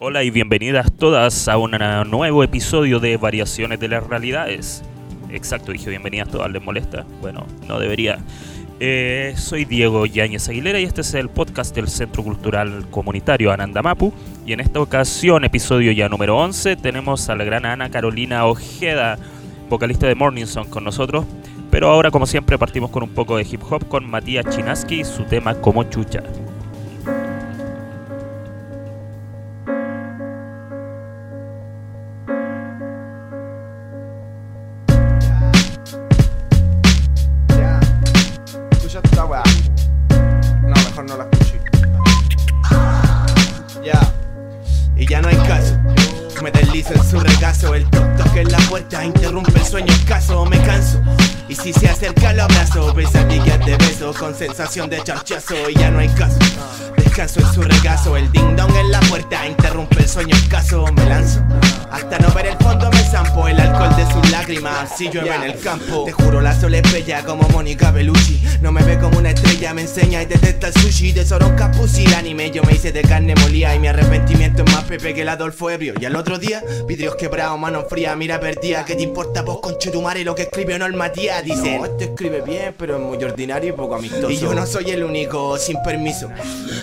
Hola y bienvenidas todas a un nuevo episodio de Variaciones de las Realidades. Exacto, dije bienvenidas todas, ¿les molesta? Bueno, no debería. Eh, soy Diego Yáñez Aguilera y este es el podcast del Centro Cultural Comunitario Anandamapu. Y en esta ocasión, episodio ya número 11, tenemos a la gran Ana Carolina Ojeda, vocalista de Morning Song, con nosotros. Pero ahora, como siempre, partimos con un poco de hip hop con Matías Chinaski y su tema Como Chucha. Te juro la sol es bella como Mónica Bellucci. No me ve como una estrella Me enseña y detesta el sushi. De Soronca Pussy el anime. Yo me hice de carne molida Y es más pepe que el Adolfo Ebrio. Y al otro día Vidrios quebrados, mano fría Mira perdida. ¿Qué te importa vos conchetumare Lo que escribe no el Matías Dice. No, este escribe bien Pero es muy ordinario y poco amistoso. Y yo no soy el único Sin permiso.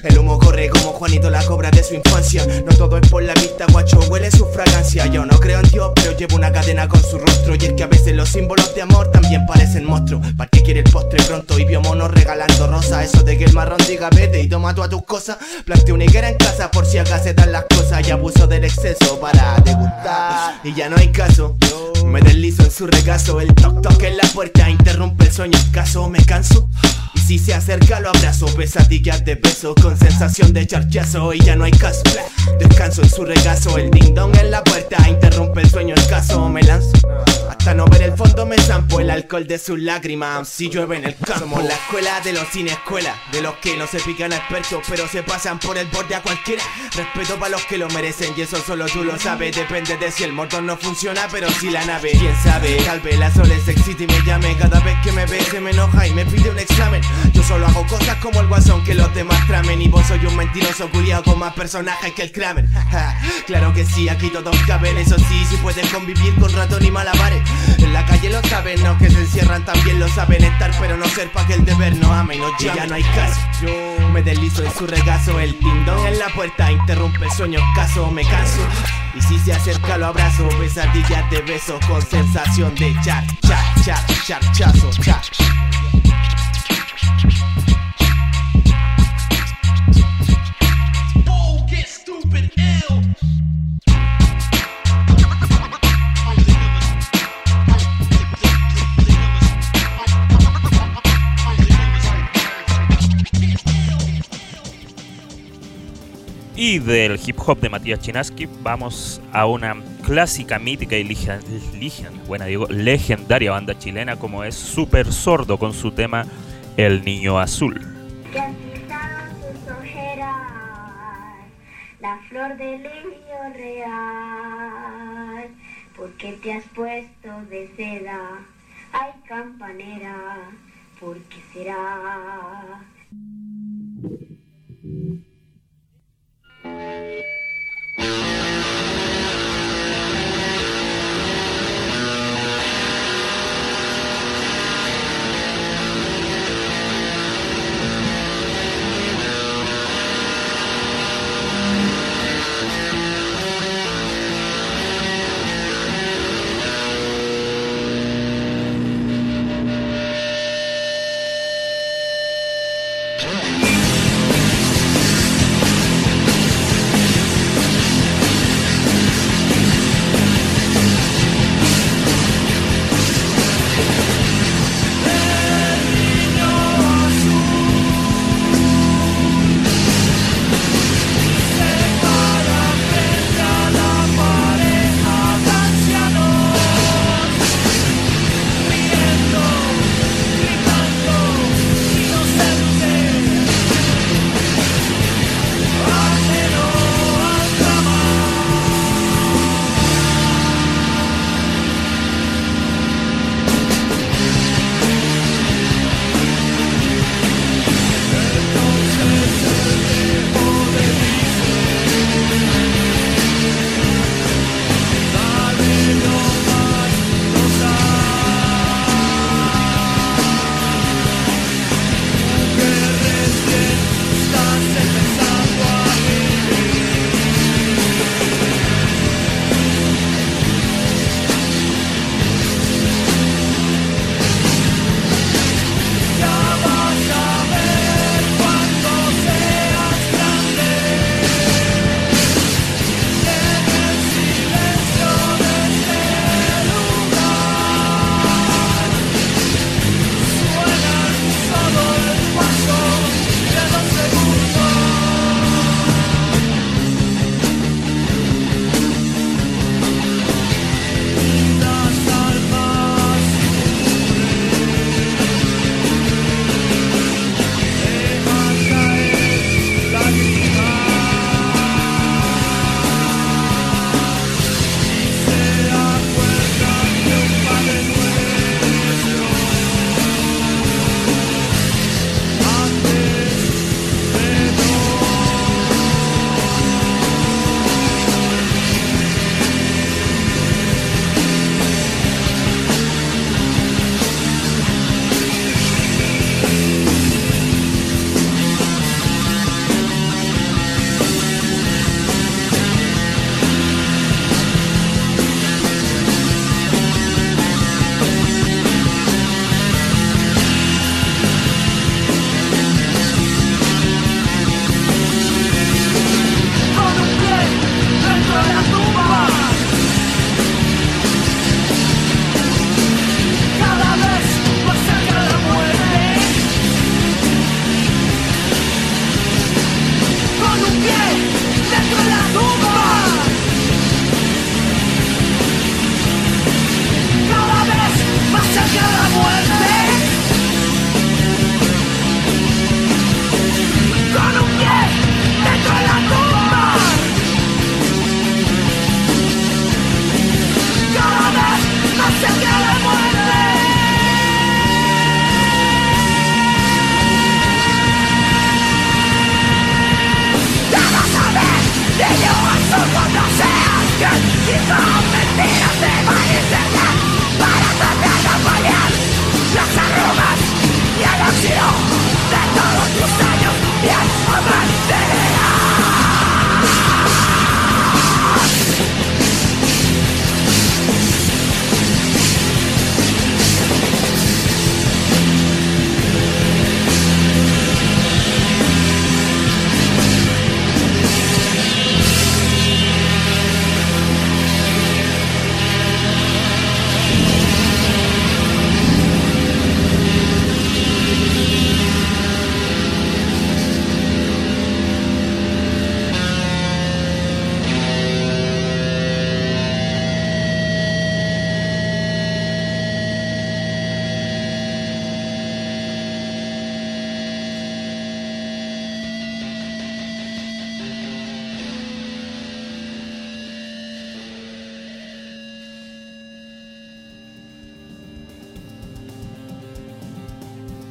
El humo corre como Juanito la cobra de su infancia. No todo es por la vista guacho Huele su fragancia. Yo no creo en Dios Pero llevo una cadena con su rostro. Y es que a veces los símbolos de amor También parecen monstruos. ¿Para qué quiere el postre pronto? Y vio monos regalando rosas. Eso de que el marrón diga vete y toma tú a tus cosas. Planté una higuera en casa por si acaso se dan las cosas Y abuso del exceso para degustar. Y ya no hay caso. Me deslizo en su regazo, el toc toc en la puerta interrumpe el sueño. Escaso, me canso. Y si se acerca lo abrazo, pesadillas de beso con sensación de charchazo. Y ya no hay caso. Descanso en su regazo, el ding dong en la puerta interrumpe el sueño. Escaso, me lanzo. Hasta no ver el fondo me zampo el alcohol de sus lágrimas si llueve en el campo. Somos la escuela de los sin escuela, de los que no se pican a expertos pero se pasan por el borde a cualquiera. Respeto para los que lo merecen y eso solo tú lo sabes. Depende de si el motor no funciona, pero si la nave, quién sabe. Tal vez la sol es excita y me llame cada vez que me ve se me enoja y me pide un examen. Yo solo hago cosas como el guasón que los demás tramen y vos soy un mentiroso culiado con más personajes que el Kramer. Claro que sí, aquí todos caben, eso sí, si pueden convivir con ratón y malabares. En la calle lo saben, los que se encierran también lo saben estar, pero no ser pa' que el deber no ame y no llame. ya no hay caso. Yo me deslizo en su regazo, el tindón en la puerta interrumpe el sueño escaso, me canso. Y si se acerca lo abrazo, pesadillas de besos con sensación de char, char, char, charchazo, char. Y del hip hop de Matías Chinaski vamos a una clásica, mítica y digo, legendaria banda chilena como es Super Sordo con su tema El Niño Azul. tus ojeras, la flor del niño real, porque te has puesto de seda, ay campanera, ¿por qué será? Thank you.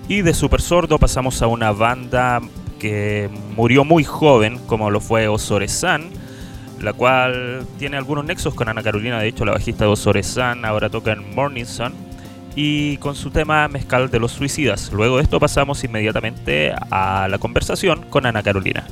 Y de Super Sordo pasamos a una banda que murió muy joven, como lo fue Osore-san, la cual tiene algunos nexos con Ana Carolina. De hecho, la bajista de Osore-san ahora toca en Morning Sun y con su tema Mezcal de los Suicidas. Luego de esto pasamos inmediatamente a la conversación con Ana Carolina.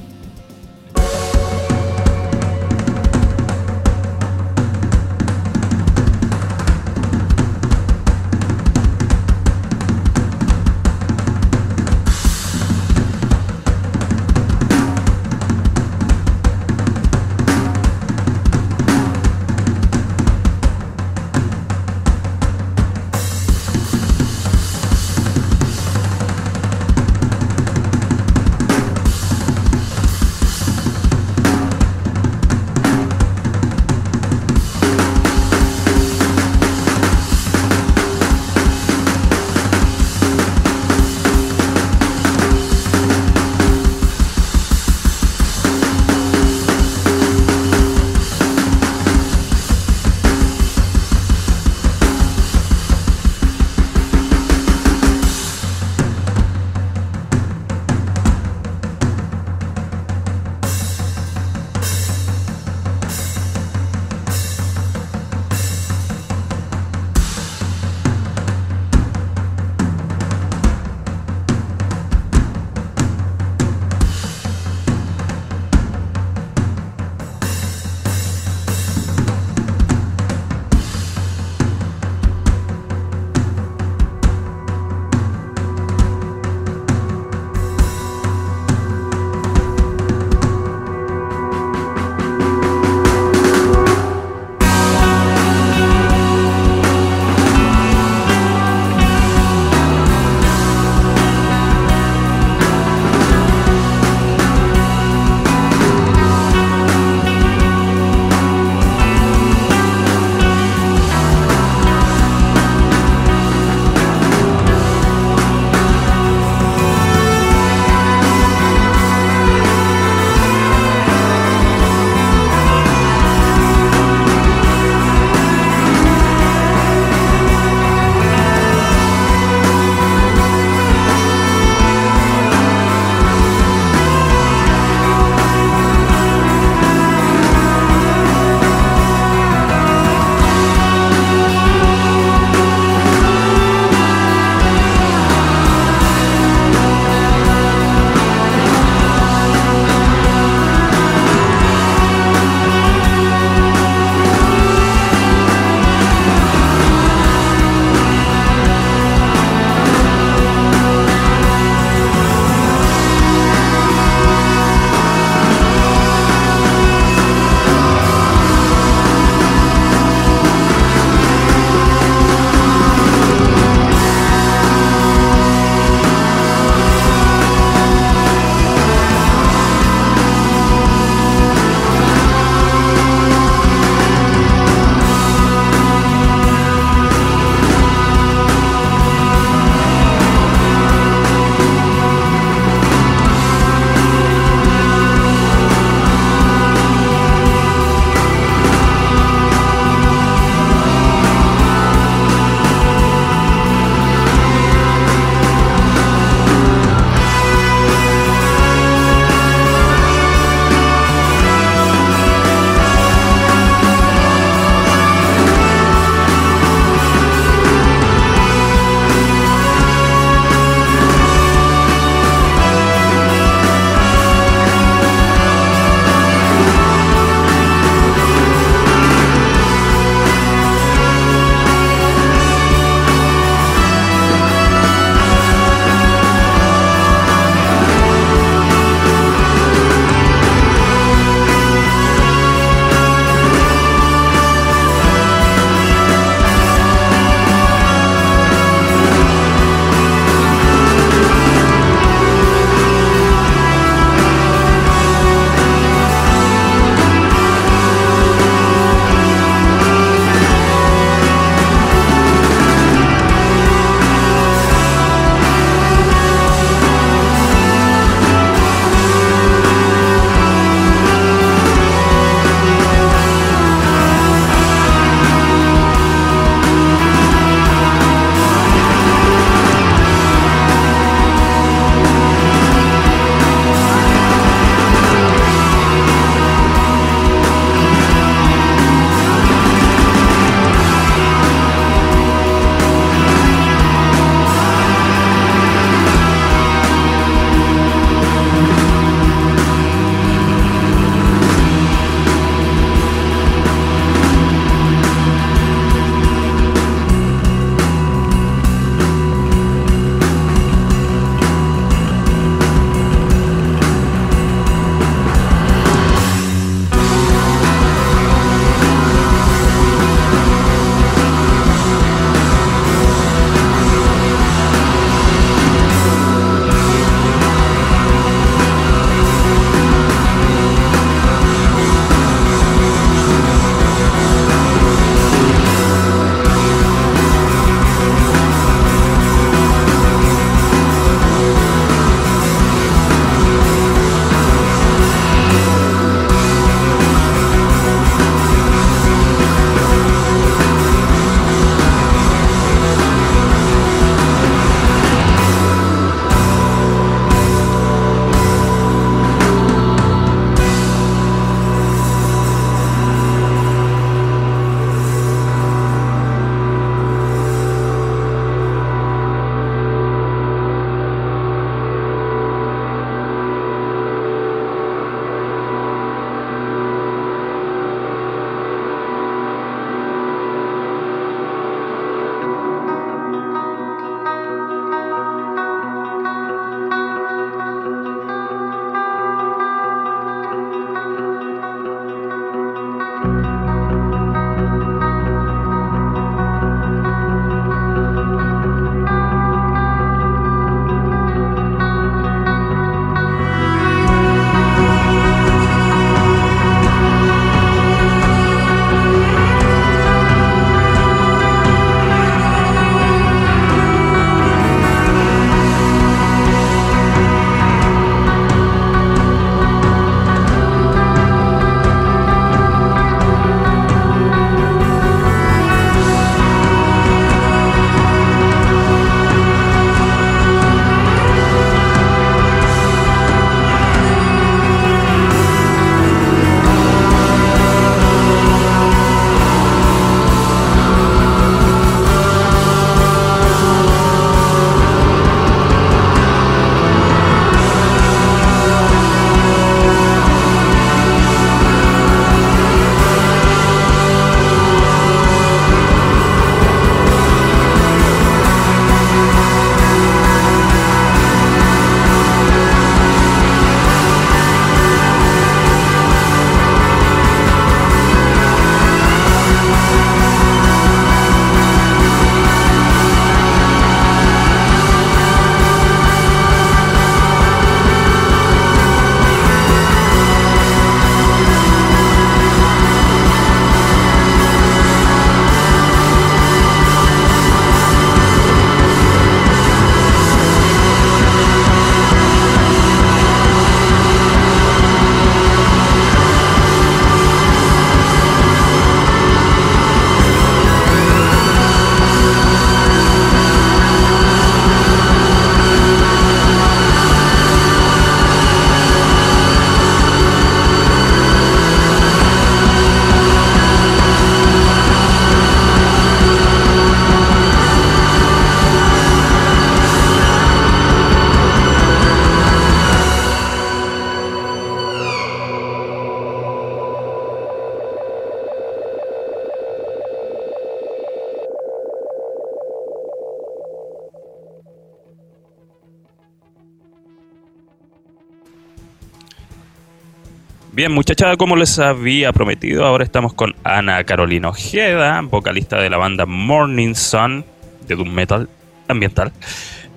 Bien, muchachada, como les había prometido, ahora estamos con Ana Carolina Ojeda, vocalista de la banda Morning Sun, de Doom Metal ambiental.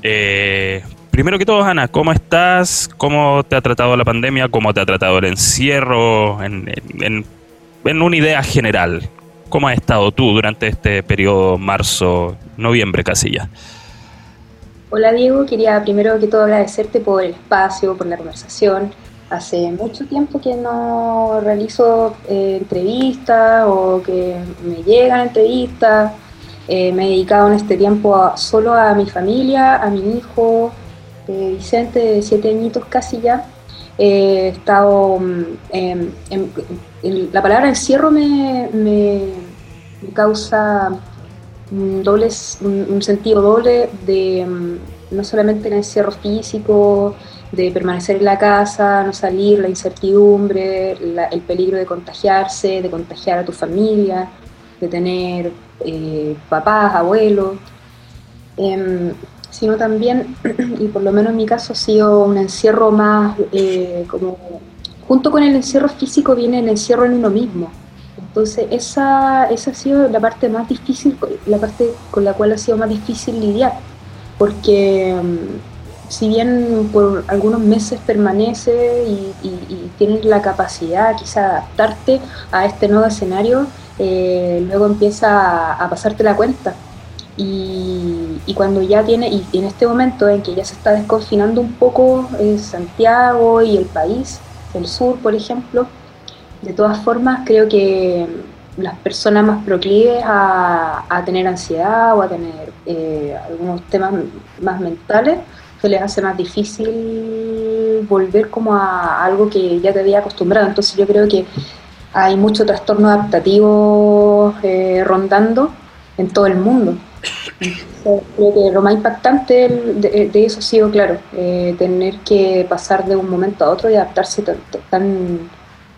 Eh, primero que todo, Ana, ¿cómo estás? ¿Cómo te ha tratado la pandemia? ¿Cómo te ha tratado el encierro? En, en, en una idea general, ¿cómo has estado tú durante este periodo marzo, noviembre casi ya? Hola Diego, quería primero que todo agradecerte por el espacio, por la conversación. Hace mucho tiempo que no realizo eh, entrevistas o que me llegan entrevistas. Eh, me he dedicado en este tiempo solo a mi familia, a mi hijo eh, Vicente, de siete añitos casi ya. he estado. Mm, en, la palabra encierro me, me, me causa un, un, sentido doble de mm, no solamente el encierro físico, de permanecer en la casa, no salir, la incertidumbre, el peligro de contagiarse, de contagiar a tu familia, de tener eh, papás, abuelos, em, sino también, y por lo menos en mi caso ha sido un encierro más eh, como, junto con el encierro físico viene el encierro en uno mismo. Entonces, esa, esa ha sido la parte más difícil, la parte con la cual ha sido más difícil lidiar, porque mm, si bien por algunos meses permanece y, tienes la capacidad quizá de adaptarte a este nuevo escenario, eh, luego empieza a, pasarte la cuenta. Y, cuando ya tiene, y en este momento en que ya se está desconfinando un poco eh, Santiago y el país, el sur, por ejemplo, de todas formas, creo que las personas más proclives a, tener ansiedad o a tener eh, algunos temas más mentales, se les hace más difícil volver como a algo que ya te había acostumbrado. Entonces yo creo que hay mucho trastorno adaptativo eh, rondando en todo el mundo. creo que lo más impactante de, eso ha sido, claro, eh, tener que pasar de un momento a otro y adaptarse tan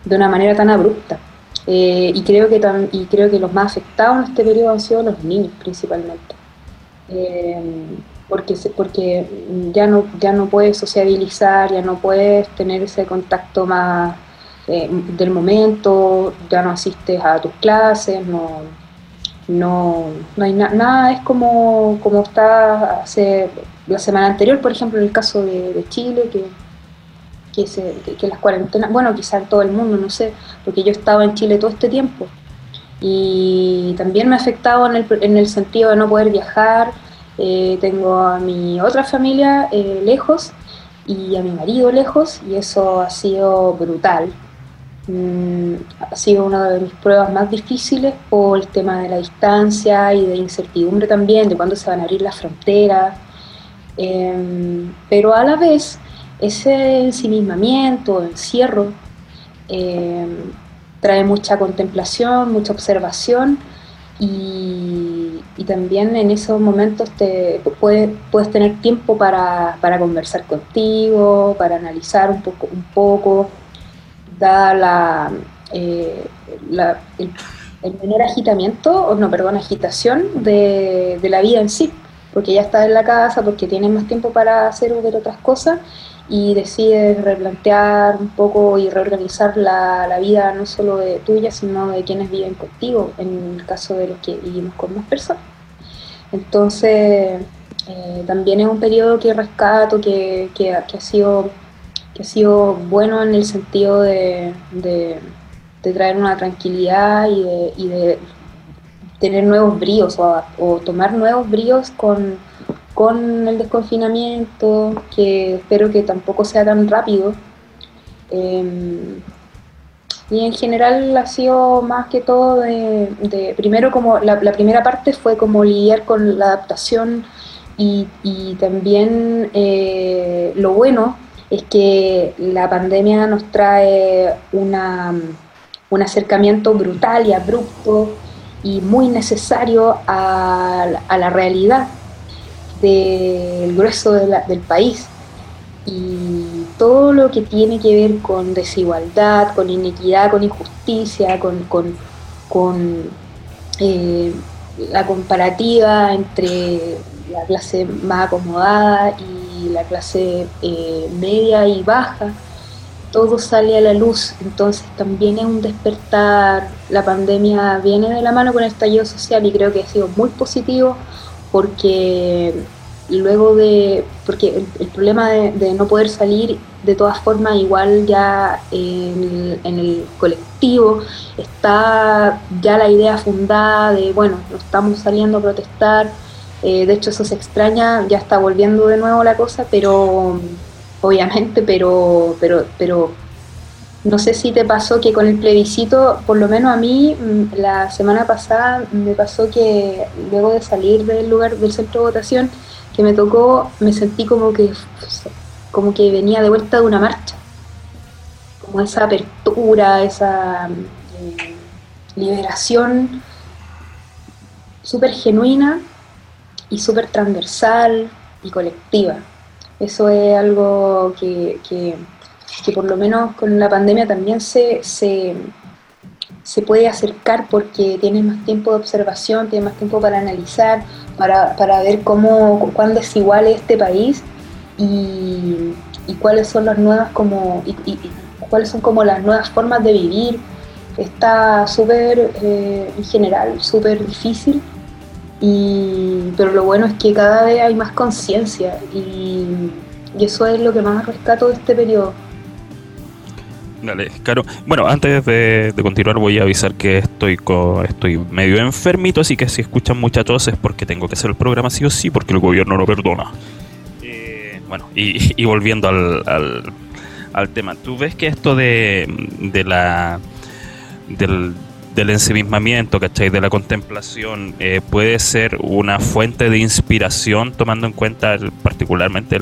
de una manera tan abrupta. Eh, y, creo que y creo que los más afectados en este periodo han sido los niños principalmente. Porque, porque ya, no, ya no puedes sociabilizar, ya no puedes tener ese contacto más eh, del momento, ya no asistes a tus clases, no, no, no hay nada, es como, como está hace la semana anterior, por ejemplo, en el caso de, Chile, que que, las cuarentenas, bueno, quizá todo el mundo, no sé, porque yo estaba en Chile todo este tiempo y también me ha afectado en el, en el sentido de no poder viajar. Eh, tengo a mi otra familia eh, lejos y a mi marido lejos y eso ha sido brutal. Mm, ha sido una de mis pruebas más difíciles por el tema de la distancia y de incertidumbre también, de cuándo se van a abrir las fronteras. Em, pero a la vez ese ensimismamiento, encierro, eh, trae mucha contemplación, mucha observación y, también en esos momentos te puedes, puedes tener tiempo para, conversar contigo, para analizar un poco, un poco da la, eh, el, menor agitamiento, o no, perdón, agitación de, de la vida en sí, porque ya estás en la casa, porque tienes más tiempo para hacer otras cosas y decides replantear un poco y reorganizar la, la, vida no solo de tuya, sino de quienes viven contigo, en el caso de los que vivimos con más personas. Entonces, eh, también es un periodo que rescato, que, que, ha sido, que ha sido bueno en el sentido de, de, traer una tranquilidad y de, y de tener nuevos bríos o, o tomar nuevos bríos con con el desconfinamiento, que espero que tampoco sea tan rápido. Em, y en general ha sido más que todo de, primero como la, primera parte fue como lidiar con la adaptación y, también eh, lo bueno es que la pandemia nos trae una, un acercamiento brutal y abrupto y muy necesario a, a la realidad del grueso del país. Y todo lo que tiene que ver con desigualdad, con inequidad, con injusticia, con, con, eh, la comparativa entre la clase más acomodada y la clase eh, media y baja, todo sale a la luz, entonces también es un despertar, la pandemia viene de la mano con el estallido social y creo que ha sido muy positivo porque luego de, porque el, problema de, no poder salir de todas formas igual ya en el, colectivo está ya la idea fundada de, bueno, no estamos saliendo a protestar, eh, de hecho eso se extraña, ya está volviendo de nuevo la cosa, pero obviamente, pero, pero, pero no sé si te pasó que con el plebiscito, por lo menos a mí, mm, la semana pasada me pasó que luego de salir del lugar del centro de votación, que me tocó, me sentí como que, como que venía de vuelta de una marcha. Como esa apertura, esa eh, liberación súper genuina y súper transversal y colectiva. Eso es algo que, por lo menos con la pandemia también se, se, se, puede acercar porque tiene más tiempo de observación, tiene más tiempo para analizar, para, para ver cómo, cuán desigual es este país y, y cuáles son las nuevas como y, cuáles son como las nuevas formas de vivir. Está súper, eh, en general, súper difícil y, pero lo bueno es que cada vez hay más conciencia y, eso es lo que más rescato de este periodo. Dale. Bueno, antes de, continuar voy a avisar que estoy estoy medio enfermito, así que si escuchan mucha tos es porque tengo que hacer el programa sí o sí, porque el gobierno no perdona. Eh, bueno, y, volviendo al, al, al, tema, ¿tú ves que esto de, de la del, del ensimismamiento, ¿cachai? De la contemplación, eh, puede ser una fuente de inspiración, tomando en cuenta particularmente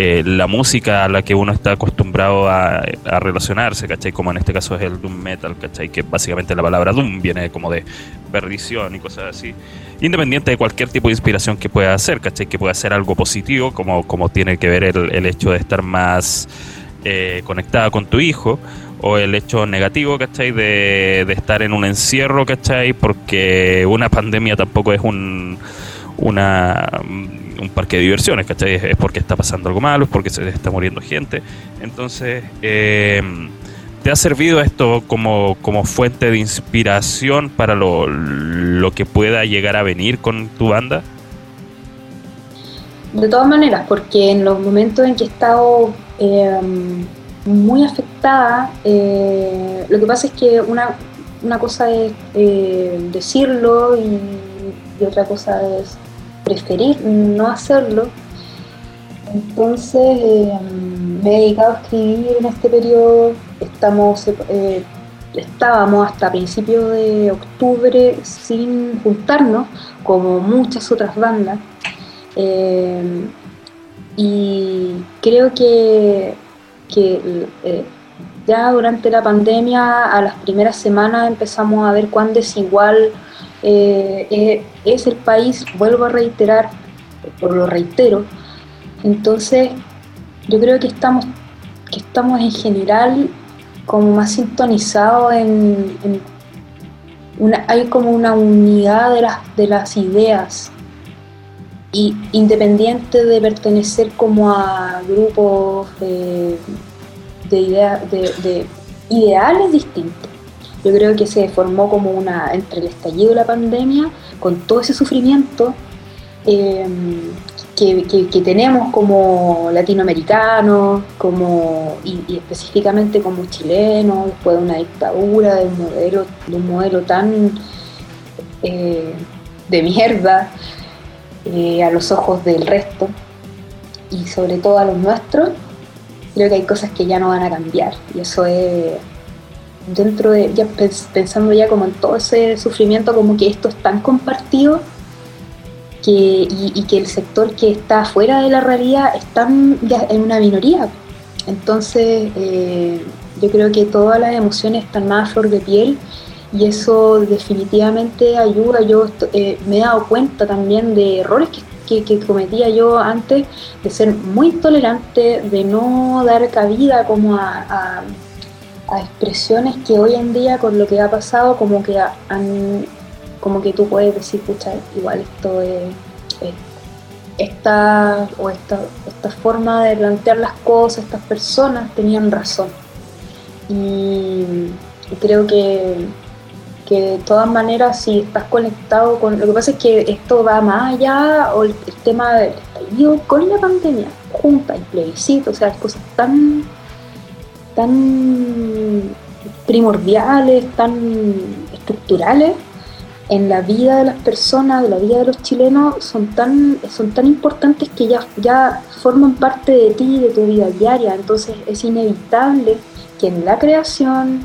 eh, la música a la que uno está acostumbrado a, relacionarse, ¿cachai? Como en este caso es el Doom Metal, ¿cachai? Que básicamente la palabra Doom viene como de perdición y cosas así. Independiente de cualquier tipo de inspiración que pueda hacer, ¿cachai? Que pueda ser algo positivo, como, como tiene que ver el, el hecho de estar más eh, conectada con tu hijo o el hecho negativo, ¿cachai? De, de estar en un encierro, ¿cachai? Porque una pandemia tampoco es un, una, un parque de diversiones, ¿cachai? Es porque está pasando algo malo, es porque se está muriendo gente. Entonces, eh, ¿te ha servido esto como, como fuente de inspiración para lo, lo que pueda llegar a venir con tu banda? De todas maneras, porque en los momentos en que he estado... Eh, muy afectada. Eh, lo que pasa es que una, una cosa es eh, decirlo y, otra cosa es preferir no hacerlo. Entonces eh, me he dedicado a escribir en este periodo. Estamos, estábamos hasta principios de octubre sin juntarnos, como muchas otras bandas. y creo que que eh, ya durante la pandemia, a las primeras semanas empezamos a ver cuán desigual eh, eh, es el país, vuelvo a reiterar, por lo reitero. Entonces, yo creo que estamos, que estamos en general como más sintonizados en, una, hay como una unidad de las, de las ideas y independiente de pertenecer como a grupos de, de, ideales distintos. Yo creo que se formó como una, entre el estallido de la pandemia, con todo ese sufrimiento em, que, tenemos como latinoamericanos, como, y, específicamente como chilenos, después de una dictadura, de un modelo, de un modelo tan eh, de mierda, eh, a los ojos del resto y sobre todo a los nuestros, creo que hay cosas que ya no van a cambiar. Y eso es dentro de, ya pensando ya como en todo ese sufrimiento, como que esto es tan compartido que, y, que el sector que está fuera de la realidad está en una minoría. Entonces, eh, yo creo que todas las emociones están más a flor de piel y eso definitivamente ayuda. Yo eh, me he dado cuenta también de errores que, cometía yo antes, de ser muy intolerante, de no dar cabida como a, expresiones que hoy en día con lo que ha pasado como que han, como que tú puedes decir, pucha, igual esto es, esta, o esta, esta forma de plantear las cosas, estas personas tenían razón. Y, creo que, que de todas maneras, si estás conectado con. Lo que pasa es que esto va más allá, o el, tema del estallido con la pandemia, junta el plebiscito, o sea, cosas tan. Tan primordiales, tan estructurales en la vida de las personas, de la vida de los chilenos, son tan, son tan importantes que ya, ya forman parte de ti, de tu vida diaria. Entonces es inevitable que en la creación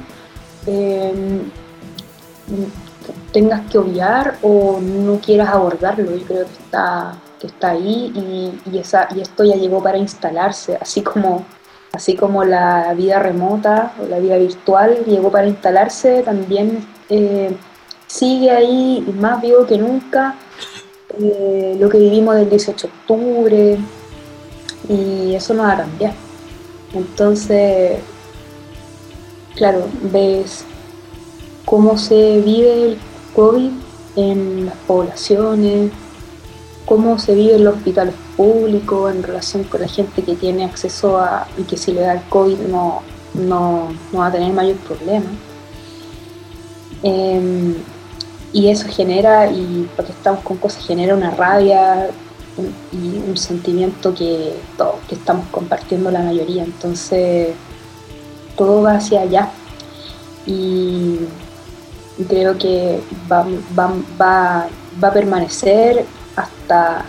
em, tengas que obviar o no quieras abordarlo. Yo creo que está, está ahí y, esa, y esto ya llegó para instalarse, así como, así como la vida remota o la vida virtual llegó para instalarse, también... Eh, sigue ahí más vivo que nunca eh, lo que vivimos del 18 de octubre y eso no va a cambiar. Entonces, claro, ves cómo se vive el COVID en las poblaciones, cómo se vive en los hospitales públicos en relación con la gente que tiene acceso a y que si le da el COVID no, no, va a tener mayor problema. Em, y eso genera, y porque estamos con cosas, genera una rabia y un sentimiento que todos que estamos compartiendo la mayoría. Entonces, todo va hacia allá. Y creo que va, va, a permanecer hasta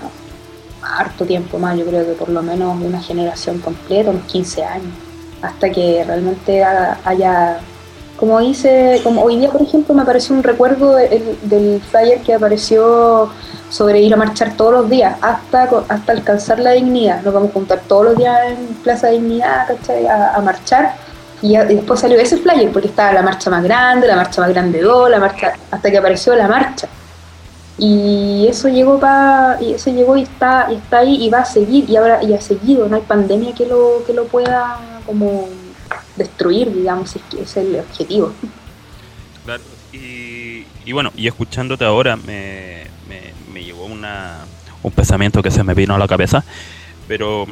harto tiempo más, yo creo que por lo menos una generación completa, unos 15 años, hasta que realmente haya como dice, como hoy día, por ejemplo, me apareció un recuerdo del flyer que apareció sobre ir a marchar todos los días hasta, hasta alcanzar la dignidad. Nos vamos a juntar todos los días en Plaza Dignidad, ¿cachai? A, marchar. Y, después salió ese flyer porque estaba la marcha más grande, la marcha más grande 2, la marcha, hasta que apareció la marcha. Y eso llegó para y eso llegó y está y está ahí y va a seguir y ahora y ha seguido, no hay pandemia que lo que lo pueda como destruir, digamos, si es que es el objetivo. Claro, y, bueno, y escuchándote ahora me, me, me llegó una, un pensamiento que se me vino a la cabeza, pero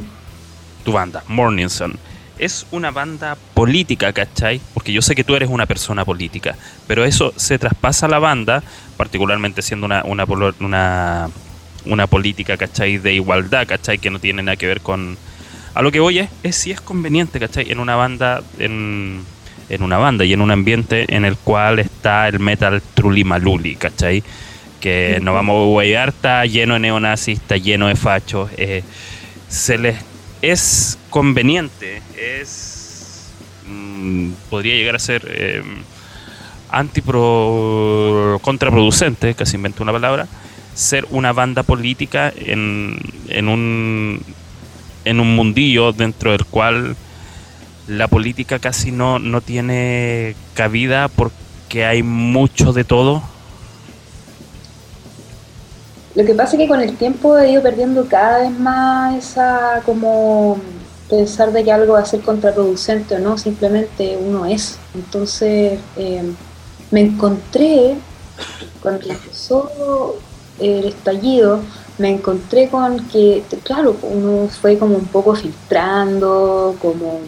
tu banda, Morning Sun, es una banda política, ¿cachai? Porque yo sé que tú eres una persona política, pero eso se traspasa a la banda, particularmente siendo una, una, una, una política, ¿cachai? De igualdad, ¿cachai? Que no tiene nada que ver con, a lo que voy es, es si es conveniente, ¿cachai? En una banda, en, en una banda y en un ambiente en el cual está el metal truly maluli, ¿cachai? Que no vamos a huear, está lleno de neonazis, está lleno de fachos. Eh, se les es conveniente, es mm, podría llegar a ser eh, antipro contraproducente, casi invento una palabra, ser una banda política en, en un en un mundillo dentro del cual la política casi no, no tiene cabida porque hay mucho de todo. Lo que pasa es que con el tiempo he ido perdiendo cada vez más esa como pensar de que algo va a ser contraproducente o no, simplemente uno es. Entonces eh, me encontré cuando empezó el estallido, me encontré con que, claro, uno fue como un poco filtrando, como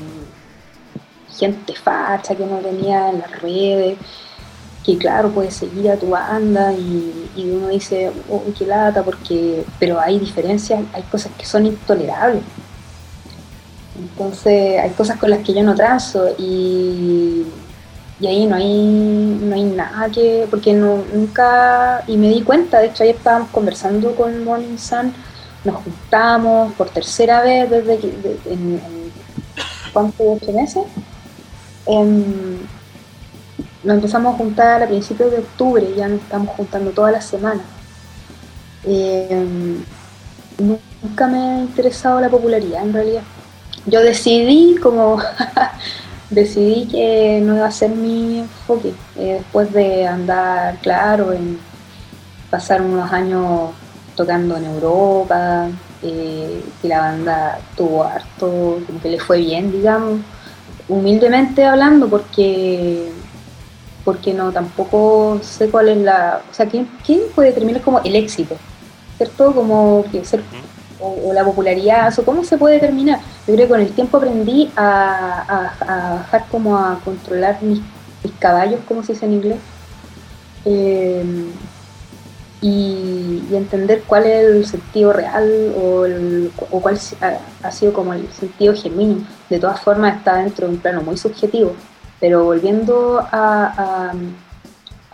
gente facha que no tenía en las redes, que claro, puedes seguir a tu banda y, uno dice, oh, qué lata, porque, pero hay diferencias, hay cosas que son intolerables. Entonces hay cosas con las que yo no trazo y y ahí no hay, no hay nada que, porque nunca, y me di cuenta, de hecho ayer estábamos conversando con Morning Sun, nos juntamos por tercera vez desde que, en, ¿cuánto? ¿Ocho meses? Em, nos empezamos a juntar a principios de octubre, ya nos estamos juntando todas las semanas. Em, nunca me ha interesado la popularidad en realidad. Yo decidí como decidí que no iba a ser mi enfoque. Eh, después de andar, claro, en pasar unos años tocando en Europa, eh, que la banda tuvo harto, como que le fue bien, digamos, humildemente hablando, porque porque no, tampoco sé cuál es la, o sea, ¿quién, quién puede determinar como el éxito? ¿Cierto? Como ser o, la popularidad, o cómo se puede determinar. Yo creo que con el tiempo aprendí a, a, bajar como a controlar mis, caballos, como se dice en inglés, eh, y, entender cuál es el sentido real o, o cuál ha, sido como el sentido genuino. De todas formas está dentro de un plano muy subjetivo, pero volviendo a,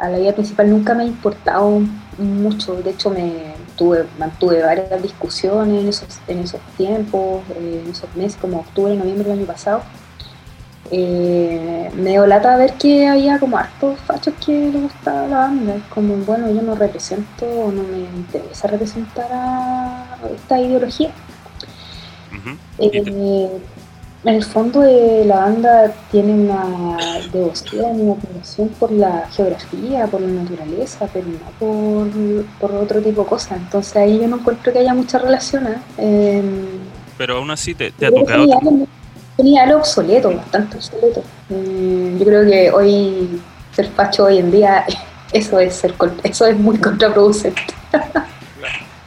a la vida principal nunca me ha importado mucho, de hecho me tuve, mantuve varias discusiones en esos, en esos tiempos, eh, en esos meses, como octubre, noviembre del año pasado. Eh, me lata ver que había como hartos fachos que le gustaba la banda. Es como, bueno, yo no represento o no me interesa representar a esta ideología. En el fondo de la banda tiene una devoción, una admiración por la geografía, por la naturaleza, pero no por, otro tipo de cosas. Entonces ahí yo no encuentro que haya mucha relación. ¿eh? Em, pero aún así te, ha tocado... Tenía algo, obsoleto, bastante obsoleto. Em, yo creo que hoy ser facho hoy en día, eso es, ser, eso es muy contraproducente.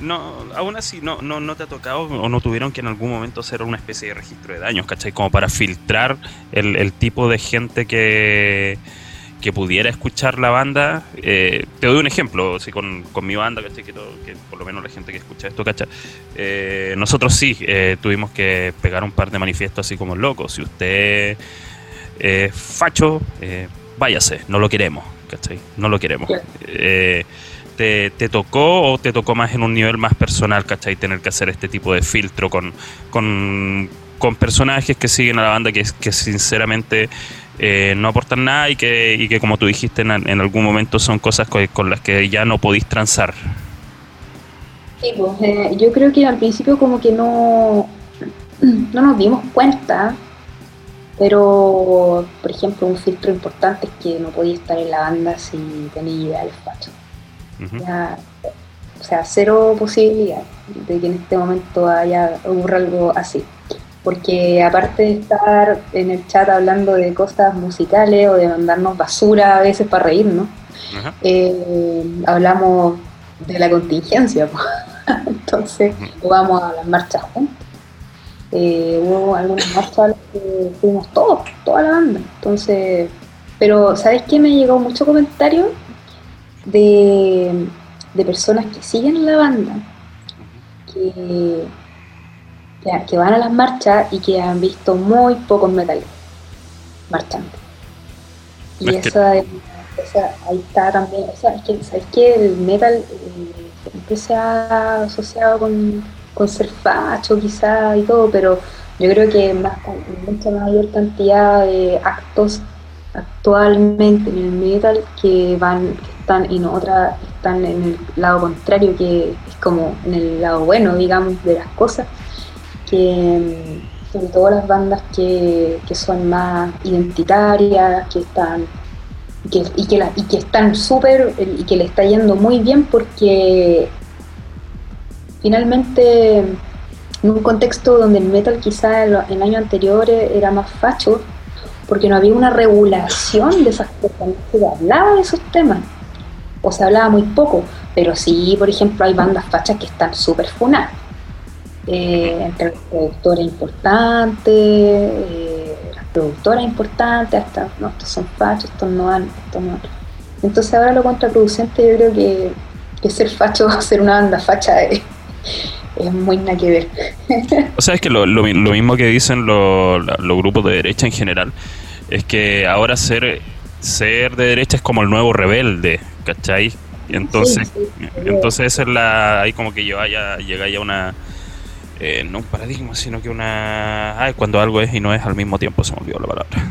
no, aún así no, no, no te ha tocado o no tuvieron que en algún momento hacer una especie de registro de daños, ¿cachai? Como para filtrar el, tipo de gente que, que pudiera escuchar la banda. Eh, te doy un ejemplo, así con, mi banda, ¿cachai? Que, por lo menos la gente que escucha esto, ¿cachai? Eh, nosotros sí eh, tuvimos que pegar un par de manifiestos así como locos. Si usted es facho, váyase, no lo queremos, ¿cachai? No lo queremos te, tocó o te tocó más en un nivel más personal, ¿cachai? Tener que hacer este tipo de filtro con, con, personajes que siguen a la banda que, que sinceramente eh, no aportan nada y que, y que como tú dijiste en, algún momento son cosas con, las que ya no podís transar. Sí, pues, eh, yo creo que al principio como que no, no nos dimos cuenta, pero por ejemplo un filtro importante es que no podía estar en la banda si tenía ideales fachos o sea, cero posibilidad de que en este momento haya ocurra algo así. Porque aparte de estar en el chat hablando de cosas musicales o de mandarnos basura a veces para reírnos, eh, hablamos de la contingencia. Entonces, vamos a las marchas juntos. Eh, hubo algunas marchas a las que fuimos todos, toda la banda. Entonces, pero ¿sabes qué? Me llegó mucho comentario de, personas que siguen la banda, que, que van a las marchas y que han visto muy pocos metales marchando. Y esa, ahí está también, o sea, es que, ¿sabes que El metal eh, siempre se ha asociado con, con ser facho quizá y todo, pero yo creo que más, mucha mayor cantidad de actos actualmente en el metal que van están en otra están en el lado contrario que es como en el lado bueno digamos de las cosas que sobre todo las bandas que, son más identitarias que están que y que están súper y que le está yendo muy bien porque finalmente en un contexto donde el metal quizá en, en años anteriores era más facho porque no había una regulación de esas cosas, no se hablaba de esos temas, o se hablaba muy poco, pero sí, por ejemplo, hay bandas fachas que están súper funadas, eh, entre los productores importantes, eh, las productoras importantes, hasta, no, estos son fachos, estos no van, estos no Entonces ahora lo contraproducente yo creo que, que ser facho, ser una banda facha es, muy nada que ver. o sea, es que lo, lo, mismo que dicen los, los grupos de derecha en general, es que ahora ser, ser de derecha es como el nuevo rebelde, ¿cachai? Entonces, entonces es la, ahí como que yo haya, llega ya una, eh, no un paradigma, sino que una, ay, cuando algo es y no es al mismo tiempo, se me olvidó la palabra.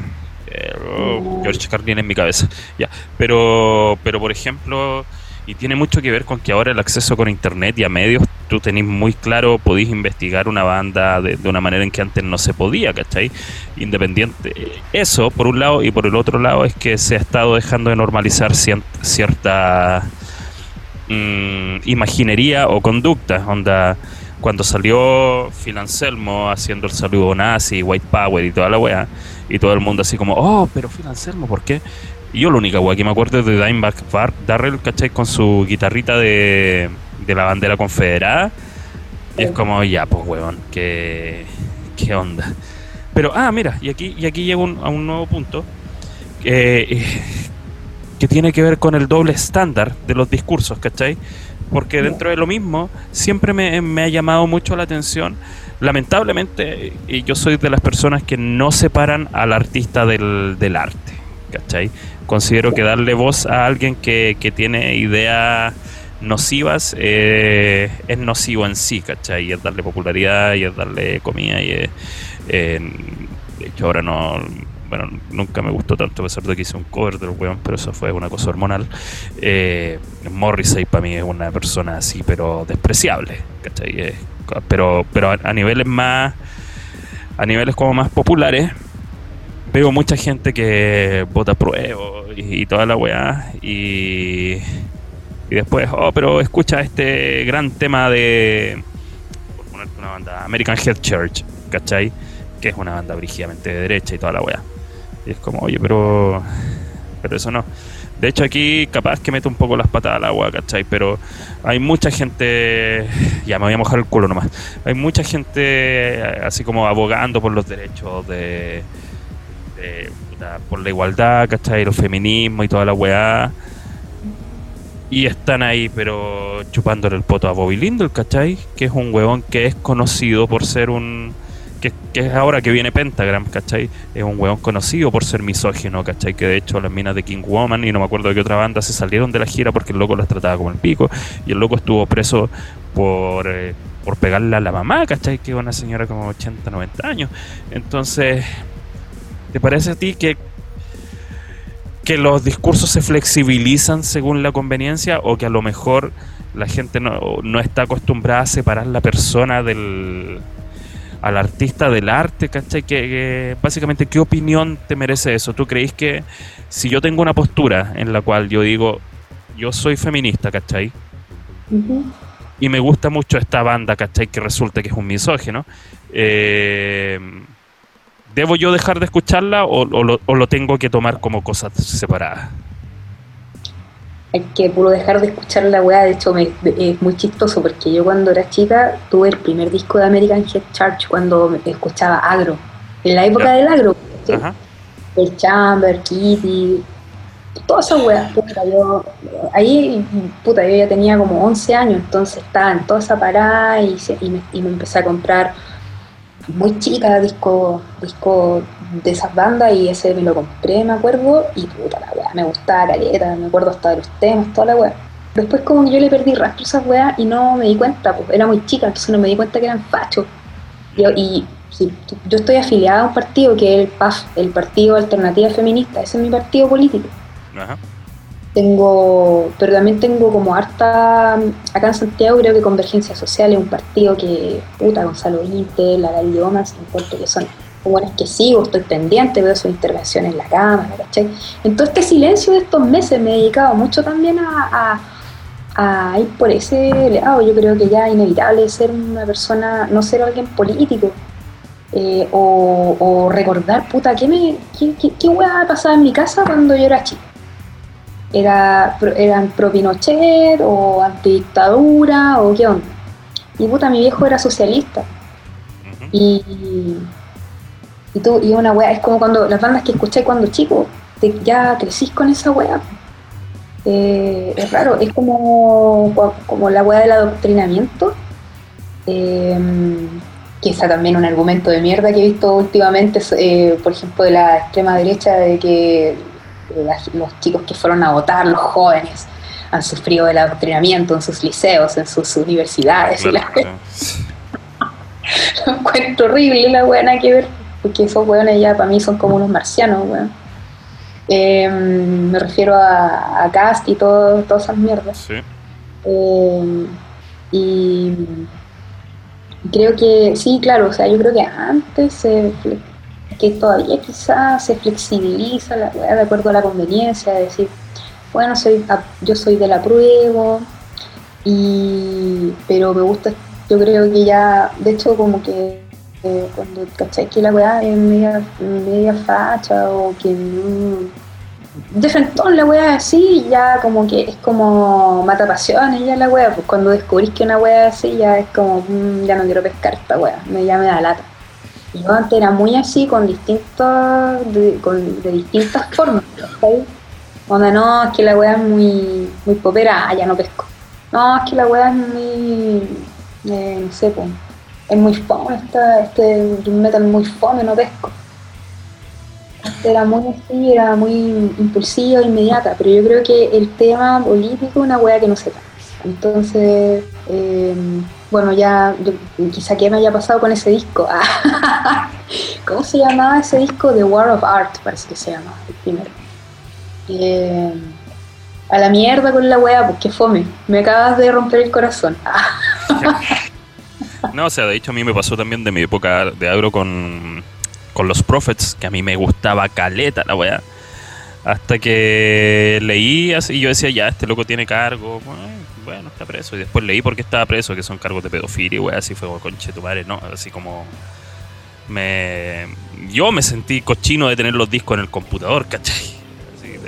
Eh, oh, George Carlin en mi cabeza, ya. Pero, pero por ejemplo, y tiene mucho que ver con que ahora el acceso con internet y a medios, tú tenés muy claro, podéis investigar una banda de, una manera en que antes no se podía, ¿cachai? Independiente. Eso, por un lado, y por el otro lado, es que se ha estado dejando de normalizar cierta mm, imaginería o conducta. Onda, cuando salió Phil Anselmo haciendo el saludo nazi, White Power y toda la weá, y todo el mundo así como, oh, pero Phil Anselmo, ¿por qué? Y yo la única weá que me acuerdo es de Dimebag Darrell, ¿cachai? Con su guitarrita de, de la bandera confederada. Y es como, ya, pues, weón, ¿qué, qué onda? Pero, ah, mira, y aquí, y aquí llego un- a un nuevo punto eh, que tiene que ver con el doble estándar de los discursos, ¿cachai? Porque dentro de lo mismo siempre me, me ha llamado mucho la atención. Lamentablemente, y yo soy de las personas que no separan al artista del, del arte, ¿cachai? Considero que darle voz a alguien que, que tiene ideas nocivas eh, es nocivo en sí, ¿cachai? Y es darle popularidad y es darle comida y es, eh, de hecho ahora no bueno nunca me gustó tanto a pesar de que hice un cover del weón pero eso fue una cosa hormonal eh, Morrissey para mí es una persona así pero despreciable ¿cachai? Co- pero pero a, a niveles más a niveles como más populares veo mucha gente que vota pruebo y, y toda la weá y y después, oh, pero escucha este gran tema de, por ponerte una banda, American Head Church, ¿cachai? Que es una banda brígidamente de derecha y toda la weá. Y es como, oye, pero, pero eso no. De hecho, aquí capaz que meto un poco las patas al agua, ¿cachai? Pero hay mucha gente, ya me voy a mojar el culo nomás. Hay mucha gente así como abogando por los derechos de, de- puta, por la igualdad, ¿cachai? El feminismo y toda la weá. Y están ahí, pero chupándole el poto a Bobby Lindell, ¿cachai? Que es un huevón que es conocido por ser un. Que, que es ahora que viene Pentagram, ¿cachai? Es un huevón conocido por ser misógino, ¿cachai? Que de hecho las minas de King Woman y no me acuerdo de qué otra banda se salieron de la gira porque el loco las trataba como el pico. Y el loco estuvo preso por. eh, por pegarle a la mamá, ¿cachai? Que es una señora como 80, 90 años. Entonces, ¿te parece a ti que que los discursos se flexibilizan según la conveniencia o que a lo mejor la gente no, no está acostumbrada a separar la persona del al artista del arte, ¿cachai? Que, que básicamente, ¿qué opinión te merece eso? ¿Tú crees que si yo tengo una postura en la cual yo digo, yo soy feminista, ¿cachai? Ujú. y me gusta mucho esta banda, ¿cachai? Que resulta que es un misógino. Eh, ¿Debo yo dejar de escucharla o, o lo, o lo tengo que tomar como cosas separadas? Hay que puro dejar de escuchar la weá, de hecho me, es muy chistoso porque yo cuando era chica tuve el primer disco de American Head Church cuando escuchaba agro, en la época Ya. del agro, el Chamber, Kitty, todas esas weas, puta, yo, ahí, puta, yo ya tenía como 11 años, entonces estaba en toda esa parada y, se- y me, y me empecé a comprar muy chica disco, disco de esas bandas y ese me lo compré, me acuerdo, y puta la wea, me gustaba caleta, me acuerdo hasta de los temas, toda la wea. Después como que yo le perdí rastro a esas weas y no me di cuenta, pues era muy chica, entonces no me di cuenta que eran fachos. Yo, y yo estoy afiliada a un partido que es el PAF, el Partido Alternativa Feminista, ese es mi partido político. Ajá. Tengo, pero también tengo como harta, acá en Santiago creo que Convergencia Social es un partido que, puta, Gonzalo Inter, la Gal Lomas, encuentro que son buenas que sigo, estoy pendiente, veo sus intervenciones en la cámara, ¿cachai? En este silencio de estos meses me he dedicado mucho también a, a, a ir por ese lado, yo creo que ya es inevitable ser una persona, no ser alguien político, eh, o, o recordar, puta, ¿qué, me, qué, qué, qué pasaba en mi casa cuando yo era chica? Era, eran pro Pinochet o antidictadura o qué onda. Y puta, mi viejo era socialista. Y, y, tú, y una wea, es como cuando las bandas que escuché cuando chico, te- ya crecís con esa wea. Eh, es raro, es como, como la wea del adoctrinamiento. Eh, que está también un argumento de mierda que he visto últimamente, eh, por ejemplo, de la extrema derecha, de que las- los chicos que fueron a votar, los jóvenes, han sufrido el adoctrinamiento en sus liceos, en sus universidades. y la Claro, lo encuentro horrible la weá, nada que ver, porque esos weones ya para mí son como unos marcianos, weón. Eh, me refiero a, a Cast y todo, todas esas mierdas. sí. Eh, y creo que, sí, claro, o sea, yo creo que antes, se que todavía quizás se flexibiliza la weá de acuerdo a la conveniencia, de decir, bueno, soy, a- yo soy de la prueba, y, pero me gusta, yo creo que ya, de hecho, como que eh, cuando cachai que la weá es media, media facha o que no, de frente la wea así, ya como que es como mata pasiones ya la wea, pues cuando descubrís que una wea así ya es como, mm, ya no quiero pescar esta me, ya me da lata. Yo antes era muy así, con distintos, de, con, de distintas formas, ¿sabes? Onda, no, es que la wea es muy, muy popera, ah, ya no pesco. No, es que la wea es muy, eh, no sé, pues, es muy fome, esta, este metal muy fome, no pesco era muy así, era muy impulsiva, inmediata, pero yo creo que el tema político es una wea que no se da. Entonces, eh, bueno, ya quizá que me haya pasado con ese disco. ¿Cómo se llamaba ese disco? The War of Art, parece que se llama, el primero. Eh, a la mierda con la wea, pues qué fome. Me acabas de romper el corazón. no, o sea, de hecho a mí me pasó también de mi época de agro con con los Prophets, que a mí me gustaba caleta la weá. Hasta que leí así, y yo decía, ya, este loco tiene cargo, bueno, está preso. Y después leí por qué estaba preso, que son cargos de pedofilia, weá, así fue, conche tu madre, no, así como me yo me sentí cochino de tener los discos en el computador, ¿cachai? Así,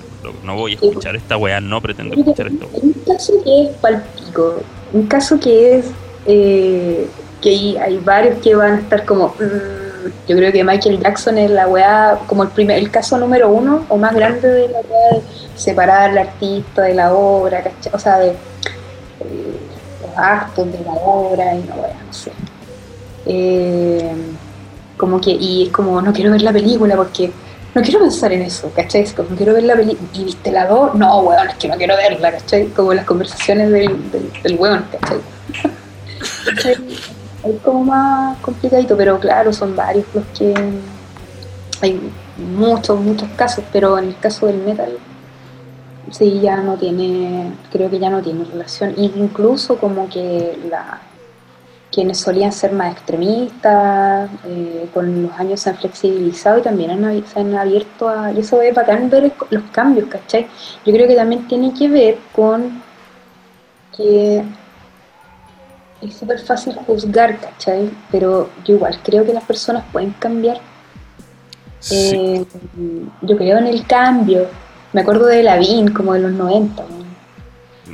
no voy a escuchar esta weá, no pretendo escuchar esto. Un caso que es palpico, un caso que es eh, que hay, varios que van a estar como... Mm, yo creo que Michael Jackson es la weá, como el primer, el caso número uno o más grande de la weá de separar al artista de la obra, O sea, de, los actos de la obra y la weá, no sé. Eh, como que, y es como, no quiero ver la película porque no quiero pensar en eso, ¿cachai? Como, no quiero ver la película. ¿Y viste la dos? No, weón, es que no quiero verla, ¿cachai? Como las conversaciones del, del, del weón, ¿cachai? es como más complicadito, pero claro, son varios los que hay muchos, muchos casos, pero en el caso del metal sí ya no tiene, creo que ya no tiene relación, incluso como que la quienes solían ser más extremistas, eh, con los años se han flexibilizado y también han, se han abierto a... Y eso es bacán ver los cambios, ¿cachai? Yo creo que también tiene que ver con que es súper fácil juzgar, ¿cachai? Pero yo igual creo que las personas pueden cambiar. Eh, yo creo en el cambio. Me acuerdo de Lavín, como de los 90.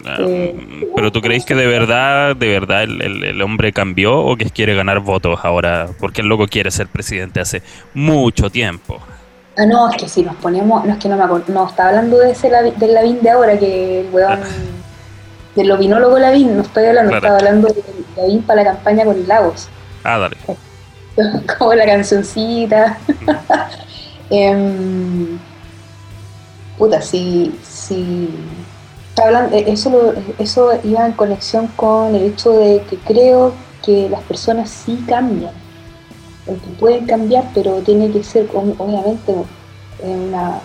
Ah, eh, pero tú crees que de verdad, de verdad el, hombre cambió o que quiere ganar votos ahora? Porque el loco quiere ser presidente hace mucho tiempo. Ah, no, es que si nos ponemos, no es que no me acuerdo, no, estaba hablando de ese del Lavín de ahora, que el weón... Ah del opinólogo Lavín, no estoy hablando, estaba hablando de Lavín para la campaña con Lagos. Ah, dale. Como la cancioncita. Em, puta, si, si hablando, eh, eso, eso iba en conexión con el hecho de que creo que las personas sí cambian. Porque pueden cambiar, pero tiene que ser, obviamente, una.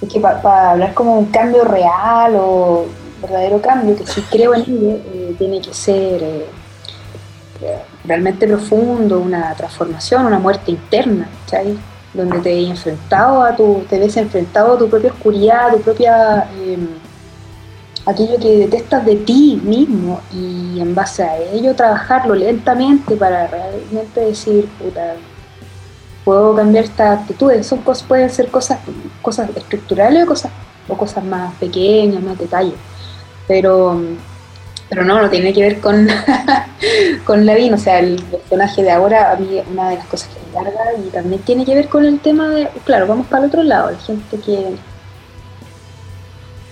Es que para hablar como un cambio real o verdadero cambio, que si creo en ello, eh, tiene que ser eh, realmente profundo, una transformación, una muerte interna, ¿sabes? Donde te enfrentado a tu, te ves enfrentado a tu propia oscuridad, a tu propia em, aquello que detestas de ti mismo y en base a ello trabajarlo lentamente para realmente decir, puta, puedo cambiar estas actitudes. Son cosas, pueden ser cosas, cosas estructurales o cosas, o cosas más pequeñas, más detalles pero, pero no, no tiene que ver con, con Lavín, o sea, el personaje de ahora, a mí una de las cosas que me carga y también tiene que ver con el tema de, claro, vamos para el otro lado, la gente que,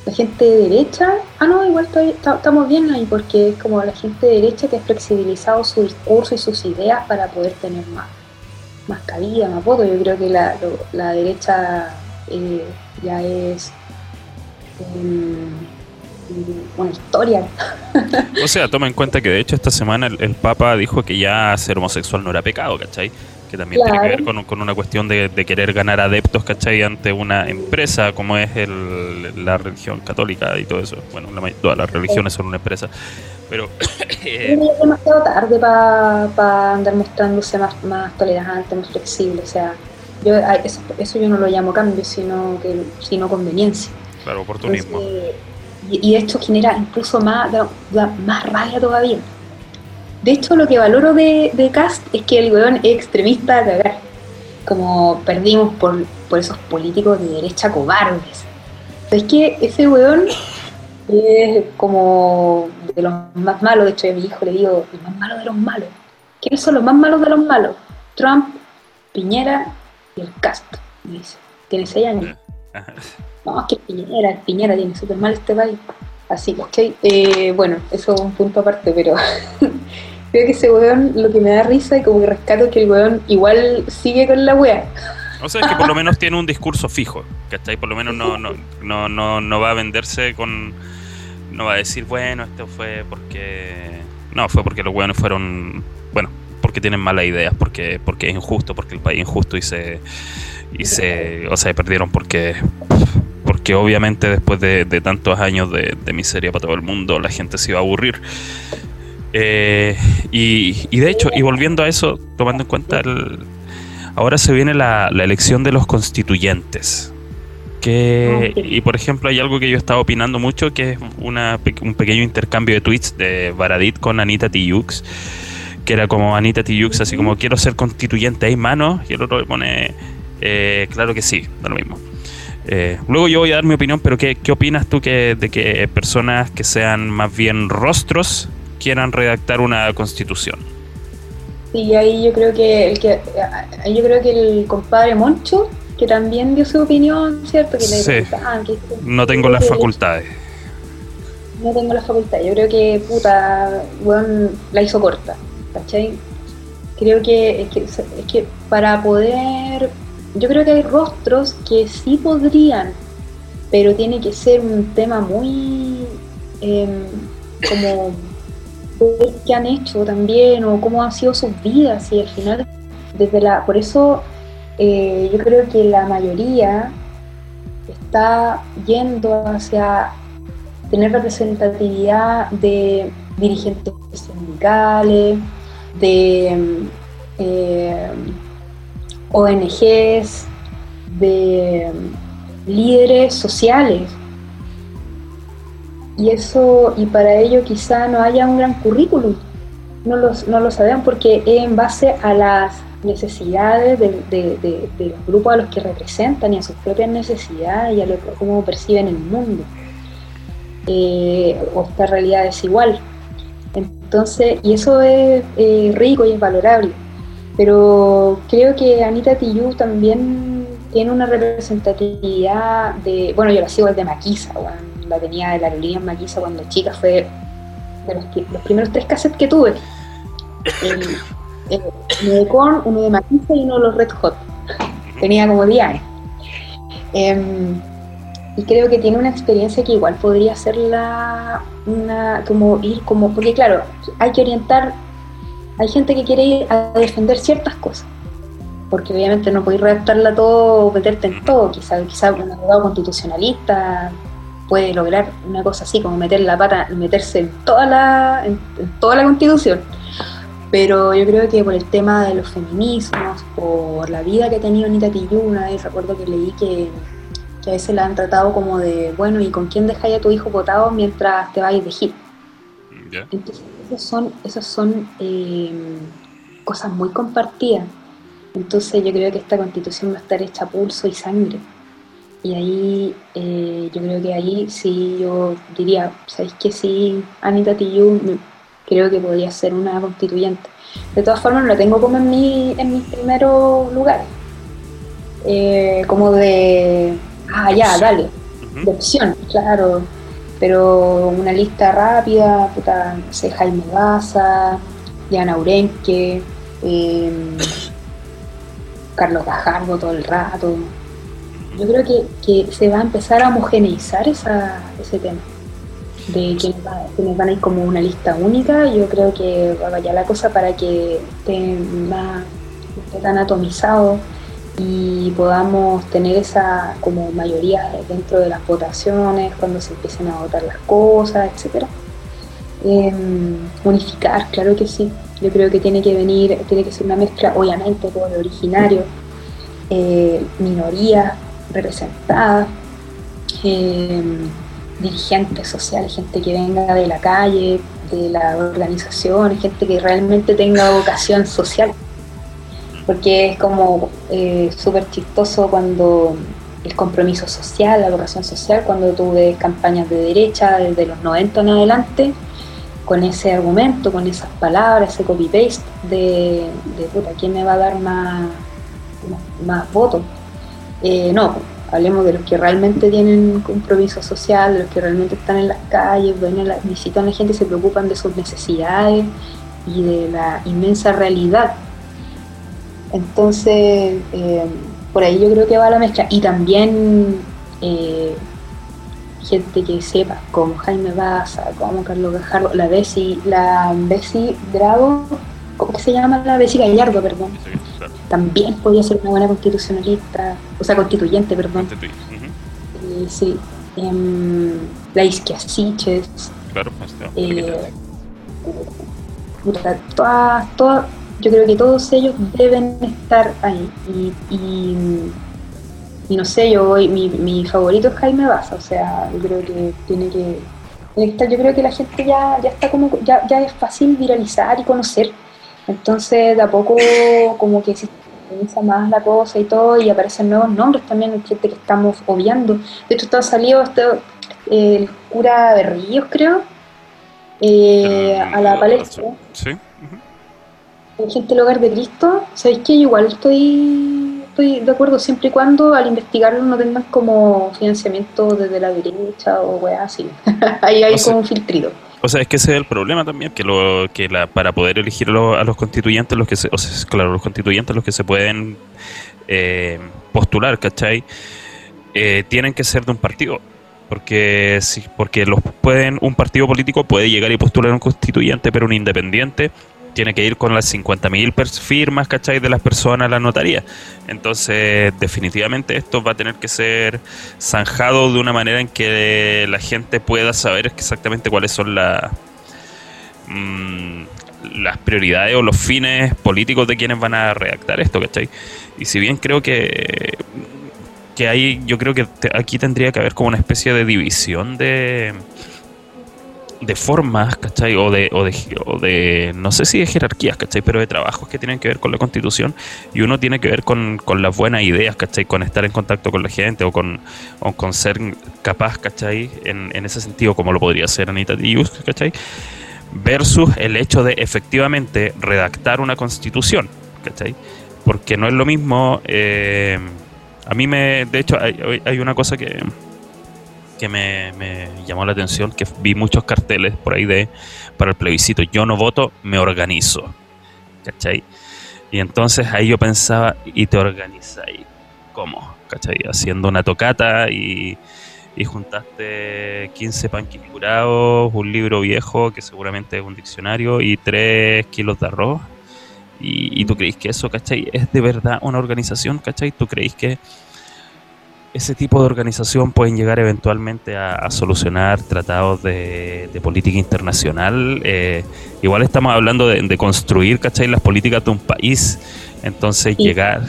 la gente de derecha, ah no, igual estamos bien ahí porque es como la gente de derecha que ha flexibilizado su discurso y sus ideas para poder tener más, más cabida, más voto. Yo creo que la, la derecha eh, ya es... Em, una historia. O sea, toma en cuenta que de hecho esta semana el, Papa dijo que ya ser homosexual no era pecado, ¿cachai? Que también tiene que ver con, una cuestión de, querer ganar adeptos, ¿cachai? Ante una empresa como es el, la religión católica y todo eso. Bueno, todas las religiones son una empresa. Pero... es demasiado tarde para andar mostrándose más, más tolerante, más flexible. O sea, yo, eso, eso yo no lo llamo cambio, sino, que, sino conveniencia. Claro, oportunismo. Y, esto genera incluso más, más rabia todavía. De hecho, lo que valoro de, de Cast es que el weón es extremista a cagar. como perdimos por, por esos políticos de derecha cobardes. Es que ese weón es como de los más malos, de hecho a mi hijo le digo, el más malo de los malos. ¿Quiénes son los más malos de los malos? Trump, Piñera y el Castro, me dice. Tiene seis años. No, es que Piñera, Piñera tiene súper mal este país. Así, ¿cachai? Eh, bueno, eso es un punto aparte, pero creo que ese weón lo que me da risa y como que rescato es que el weón igual sigue con la wea. O sea, es que por lo menos tiene un discurso fijo, ¿cachai? Por lo menos no, no, no, no, no va a venderse con... No va a decir, bueno, esto fue porque... No, fue porque los weones fueron... Bueno, porque tienen malas ideas, porque, porque es injusto, porque el país es injusto y se... Y se... O sea, perdieron porque... Porque obviamente después de, de tantos años de, de miseria para todo el mundo, la gente se iba a aburrir. Eh, y, y de hecho, y volviendo a eso, tomando en cuenta el, ahora se viene la, la elección de los constituyentes. Que, Ah, y por ejemplo, hay algo que yo estaba opinando mucho, que es una, un pequeño intercambio de tweets de Baradit con Anita Tijoux, que era como Anita Tijoux, así como quiero ser constituyente, ¿hay manos? Y el otro le pone, eh, claro que sí, da lo mismo. Eh, luego yo voy a dar mi opinión, pero ¿qué, qué opinas tú que, de que personas que sean más bien rostros quieran redactar una constitución? Sí, ahí yo creo que el que yo creo que el compadre Moncho, que también dio su opinión, ¿cierto? Que le Sí. preguntaban que- No tengo las facultades. No tengo la facultad. Yo creo que puta, weón, la hizo corta, ¿cachai? Creo que es, que es que para poder, yo creo que hay rostros que sí podrían, pero tiene que ser un tema muy em, como qué han hecho también o cómo han sido sus vidas y al final desde la, por eso eh, yo creo que la mayoría está yendo hacia tener representatividad de dirigentes sindicales, de mm, eh, ONGs, de mm, líderes sociales. Y eso, y para ello quizá no haya un gran currículum, no, los, no lo sabemos porque es en base a las necesidades de, los grupos a los que representan y a sus propias necesidades y a lo cómo perciben el mundo eh, o esta realidad desigual. Entonces, y eso es eh, rico y es valorable. Pero creo que Anita Tijoux también tiene una representatividad de, bueno, yo la sigo desde Maquisa, la tenía de la aerolínea en Maquisa cuando chica, fue de los, primeros tres cassettes que tuve. El- el- uno de Korn, uno de Maquisa y uno de los Red Hot. Tenía como 10 años. Em, y creo que tiene una experiencia que igual podría la una como ir como porque claro hay que orientar hay gente que quiere ir a defender ciertas cosas porque obviamente no podéis redactarla todo o meterte en todo. Quizá quizá un abogado constitucionalista puede lograr una cosa así como meter la pata meterse en toda la en, en toda la constitución. Pero yo creo que por el tema de los feminismos por la vida que ha tenido Anita Tijoux una vez recuerdo que leí que que a veces la han tratado como de, bueno, ¿y con quién dejáis a tu hijo votado mientras te vais de gira? Entonces, esas son, esas son eh, cosas muy compartidas. Entonces, yo creo que esta constitución va a estar hecha pulso y sangre. Y ahí, eh, yo creo que ahí sí, yo diría, ¿sabéis que sí, Anita Tijoux creo que podría ser una constituyente? De todas formas, no la tengo como en, mi, en mis primeros lugares. Eh, como de, ah, ya, dale, de opción, claro. Pero una lista rápida, puta, no sé, Jaime Baza, Diana Urenque, eh, Carlos Gajardo todo el rato. Yo creo que, que se va a empezar a homogeneizar esa, ese tema. De quienes, va- quienes van a ir como una lista única, yo creo que va vaya la cosa para que esté más esté tan atomizado y podamos tener esa como mayoría dentro de las votaciones cuando se empiecen a votar las cosas, etcétera. Em, unificar, claro que sí. Yo creo que tiene que venir, tiene que ser una mezcla, obviamente, por originario, eh, minorías representadas, em, dirigentes sociales, gente que venga de la calle, de la organización, gente que realmente tenga vocación social. Porque es como eh, súper chistoso cuando el compromiso social, la vocación social, cuando tú ves campañas de derecha desde los 90 en adelante, con ese argumento, con esas palabras, ese copy-paste de, de puta, ¿quién me va a dar más, más, votos? Eh, no, hablemos de los que realmente tienen compromiso social, de los que realmente están en las calles, visitan a la gente, se preocupan de sus necesidades y de la inmensa realidad. Entonces, eh, por ahí yo creo que va la mezcla. Y también eh, gente que sepa, como Jaime Baza, como Carlos Gajardo, la Bessie, la Bessie Drago, ¿cómo se llama? La Bessie Gallardo, perdón. También podría ser una buena constitucionalista, o sea, constituyente, perdón. Eh, sí. Em, la Isquiasiches. Claro, eh, todas, todas, yo creo que todos ellos deben estar ahí. y y no sé, yo voy, mi, mi favorito es Jaime Baza, o sea, yo creo que tiene que, estar, yo creo que la gente ya, ya está como, ya, ya es fácil viralizar y conocer, entonces de a poco como que se comienza más la cosa y todo, y aparecen nuevos nombres también, gente que estamos obviando, de hecho está salido este, el cura Berríos creo, eh, a la palestra. Sí. Gente del Hogar de Cristo, ¿sabéis que igual estoy estoy de acuerdo siempre y cuando al investigarlo no tengan como financiamiento desde la derecha o weá así. Ahí hay como un filtrido. O sea, es que ese es el problema también, que lo que la, para poder elegir a los constituyentes, los que se, o sea, claro, los constituyentes los que se pueden eh, postular, ¿cachai? Eh, tienen que ser de un partido. Porque, sí, porque los pueden, un partido político puede llegar y postular a un constituyente, pero un independiente tiene que ir con las 50.000 firmas, ¿cachai? De las personas a la notaría. Entonces, definitivamente esto va a tener que ser zanjado de una manera en que la gente pueda saber exactamente cuáles son mm, las prioridades o los fines políticos de quienes van a redactar esto, ¿cachai? Y si bien creo que que hay, yo creo que aquí tendría que haber como una especie de división de de formas, ¿cachai? O de, o de, o de, no sé si de jerarquías, ¿cachai? Pero de trabajos que tienen que ver con la constitución y uno tiene que ver con, con las buenas ideas, ¿cachai? Con estar en contacto con la gente o con, o con ser capaz, ¿cachai? En, en ese sentido, como lo podría ser Anita Dius, ¿cachai? Versus el hecho de efectivamente redactar una constitución, ¿cachai? Porque no es lo mismo... Eh, a mí me, de hecho, hay, hay una cosa que, que me, llamó la atención, que vi muchos carteles por ahí de para el plebiscito, yo no voto, me organizo. ¿Cachai? Y entonces ahí yo pensaba, ¿y te organizáis? ¿Cómo? ¿Cachai? Haciendo una tocata y, y juntaste 15 panquis curados, un libro viejo que seguramente es un diccionario y 3 kilos de arroz. Y, y tú creéis que eso, ¿cachai? Es de verdad una organización, ¿cachai? ¿Tú creéis que ese tipo de organización pueden llegar eventualmente a, solucionar tratados de, política internacional. Eh, igual estamos hablando de, construir, ¿cachai? Las políticas de un país. Entonces llegar,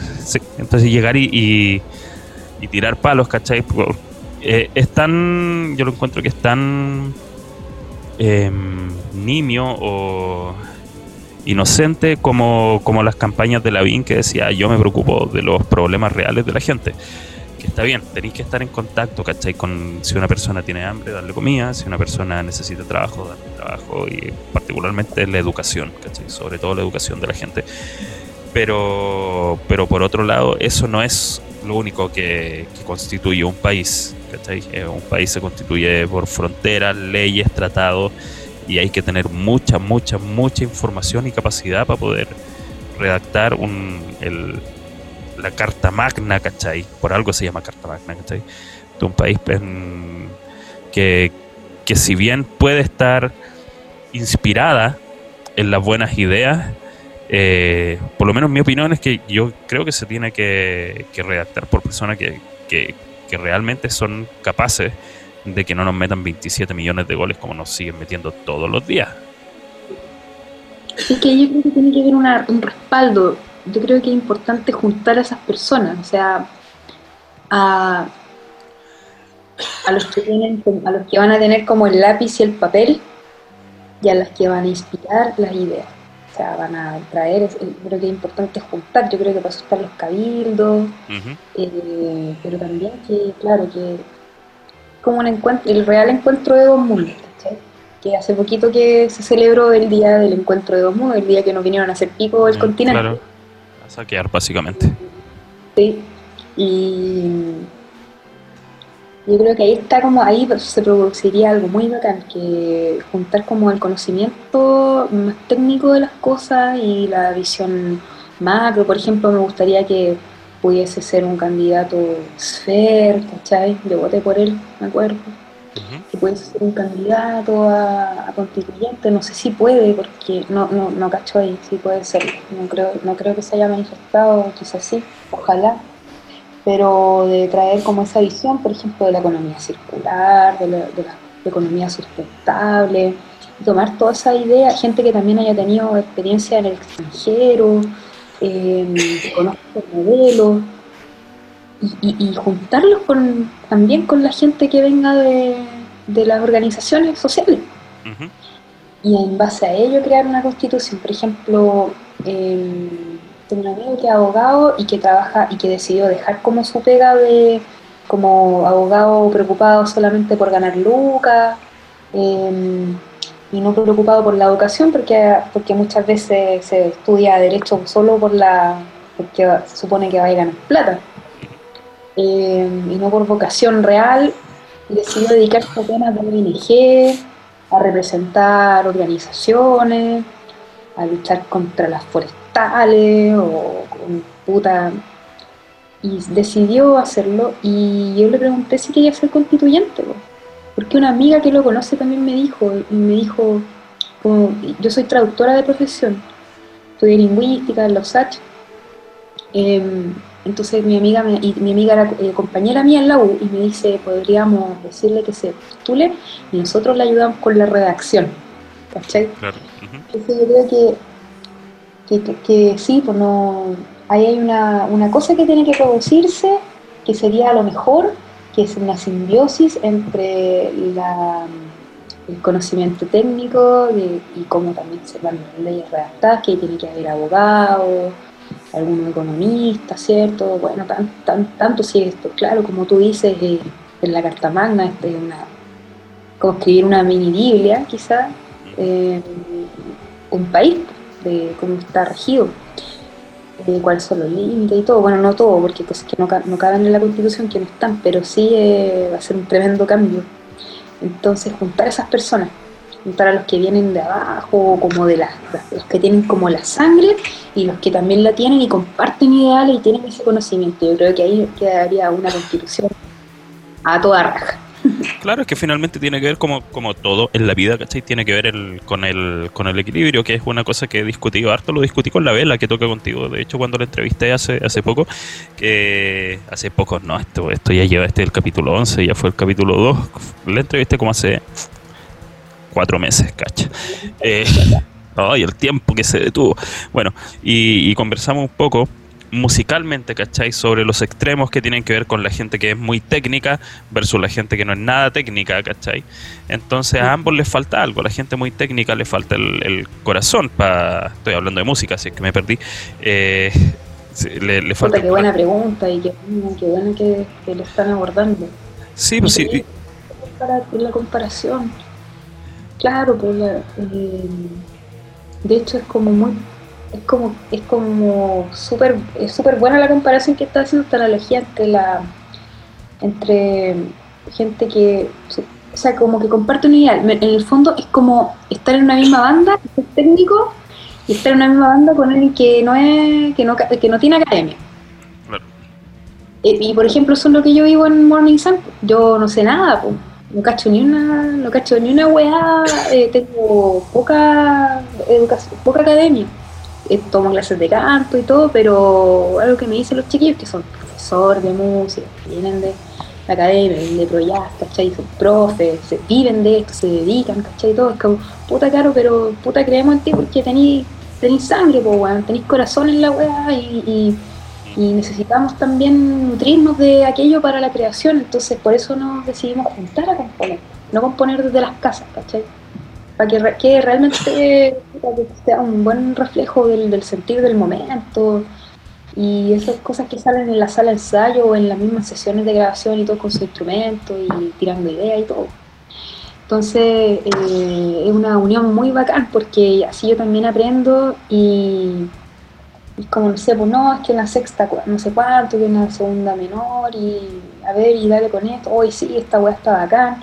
entonces llegar y, tirar palos, ¿cachai? Eh, es tan, yo lo encuentro que es tan em, nimio o inocente como, como las campañas de Lavín que decía yo me preocupo de los problemas reales de la gente está bien, tenéis que estar en contacto, ¿cachai? Con si una persona tiene hambre, darle comida, si una persona necesita trabajo, darle trabajo, y particularmente la educación, ¿cachai? Sobre todo la educación de la gente. Pero, pero por otro lado, eso no es lo único que, constituye un país, ¿cachai? Eh, un país se constituye por fronteras, leyes, tratados, y hay que tener mucha, mucha, mucha información y capacidad para poder redactar un, el, la Carta Magna, ¿cachai? Por algo se llama Carta Magna, ¿cachai? De un país que, que si bien puede estar inspirada en las buenas ideas, eh, por lo menos mi opinión es que yo creo que se tiene que, redactar por personas que, que, realmente son capaces de que no nos metan 27 millones de goles como nos siguen metiendo todos los días. Es que yo creo que tiene que haber un respaldo yo creo que es importante juntar a esas personas, o sea, a, los que tienen, a los que van a tener como el lápiz y el papel y a las que van a inspirar las ideas. sea, van a traer, es- creo que es importante juntar, yo creo que para eso están los cabildos, eh, pero también que, claro, que como un encuentro, el real encuentro de dos mundos. Que hace poquito que se celebró el día del encuentro de dos mundos, el día que nos vinieron a hacer pico el Mm, continente. Claro. Saquear, básicamente. Sí, y yo creo que ahí está como, ahí se produciría algo muy bacán, que juntar como el conocimiento más técnico de las cosas y la visión macro, por ejemplo, me gustaría que pudiese ser un candidato Sfer, ¿cachai? Yo voté por él, me acuerdo, Ujú. que pudiese ser un candidato a, a constituyente, no sé si puede, porque no, no, no cacho ahí, si puede ser, no creo, no creo que se haya manifestado, quizás sí, ojalá pero de traer como esa visión, por ejemplo, de la economía circular, de la, economía sustentable, tomar toda esa idea, gente que también haya tenido experiencia en el extranjero, eh, que conozca el modelo, y, y- y juntarlos con, también con la gente que venga de, de las organizaciones sociales. Y en base a ello crear una constitución. Por ejemplo, eh, tengo un amigo que es abogado y que trabaja y que decidió dejar como su pega de como abogado preocupado solamente por ganar lucas eh, y no preocupado por la educación porque, porque muchas veces se estudia derecho solo por la porque se supone que va a ganar plata eh, y no por vocación real decidió dedicarse a temas de ONG a representar organizaciones, a luchar contra las forestales o con puta. Y decidió hacerlo y yo le pregunté si quería ser constituyente, po. porque una amiga que lo conoce también me dijo, y me dijo, yo soy traductora de profesión, estudié lingüística en los H. Em, entonces mi amiga me- y mi amiga era eh, compañera mía en la U y me dice, podríamos decirle que se postule y nosotros le ayudamos con la redacción. ¿Cachai? Claro. Ujú. Entonces yo creo que, que, que- que sí, pues no, ahí hay una, una cosa que tiene que producirse, que sería lo mejor, que es una simbiosis entre la, el conocimiento técnico de- y cómo también se van las leyes redactadas, que tiene que haber abogados, algunos economistas, ¿cierto? Bueno, tan, tan, tanto si esto, claro, como tú dices, eh, en la Carta Magna, este, una, como escribir una mini Biblia, quizás, eh, un país, de cómo está regido, de cuáles son los límites y todo. Bueno, no todo, porque cosas que no, no caben en la Constitución que no están, pero sí eh, va a ser un tremendo cambio. Entonces, juntar a esas personas, juntar a los que vienen de abajo, como de las- los que tienen como la sangre y los que también la tienen y comparten ideales y tienen ese conocimiento. Yo creo que ahí quedaría una constitución a toda raja. Claro, es que finalmente tiene que ver como, como todo en la vida, ¿cachai? Tiene que ver el, con, el, con el equilibrio, que es una cosa que he discutido harto, lo discutí con la vela que toca contigo, de hecho cuando la entrevisté hace, hace poco, que hace poco, no, esto, esto ya lleva este el capítulo 11, ya fue el capítulo 2, la entrevisté como hace cuatro meses, cacha. Eh, ay, el tiempo que se detuvo. Bueno, y, y conversamos un poco musicalmente, ¿cachai? Sobre los extremos que tienen que ver con la gente que es muy técnica versus la gente que no es nada técnica, ¿cachai? Entonces a ambos les falta algo. A la gente muy técnica le falta el, el corazón. Pa... Estoy hablando de música, así que me perdí. Eh, le, le falta qué buena pregunta y qué, qué bueno que, que lo están abordando. Sí, pues sí. Sí, para la comparación. Claro, pues eh, de hecho es como muy es como es como súper es súper buena la comparación que está haciendo esta analogía entre la entre gente que o sea como que comparte un ideal en el fondo es como estar en una misma banda es técnico y estar en una misma banda con alguien que no es que no que no tiene academia Claro. Eh, y por ejemplo, eso es lo que yo vivo en Morning Sun. Yo no sé nada, po. No cacho ni una, no cacho ni una weá, eh, tengo poca educación, poca academia. Eh, tomo clases de canto y todo, pero algo que me dicen los chiquillos que son profesores de música, que vienen de la academia, vienen de Proyas, ¿cachai? Son profes, se viven de esto, se dedican, ¿cachai? Todo es como, puta caro, pero puta creemos en ti porque tenís sangre, po, weón, tenís corazón en la weá y- y y necesitamos también nutrirnos de aquello para la creación, entonces por eso nos decidimos juntar a componer, no componer desde las casas, ¿cachai? Para que re- quede realmente música que sea un buen reflejo del, del sentir del momento y esas cosas que salen en la sala de ensayo o en las mismas sesiones de grabación y todo con su instrumento y tirando ideas y todo. Entonces eh, es una unión muy bacán porque así yo también aprendo y, y como no sé, pues no, es que en la sexta no sé cuánto, que en la segunda menor y a ver y dale con esto, hoy sí, esta weá está bacán.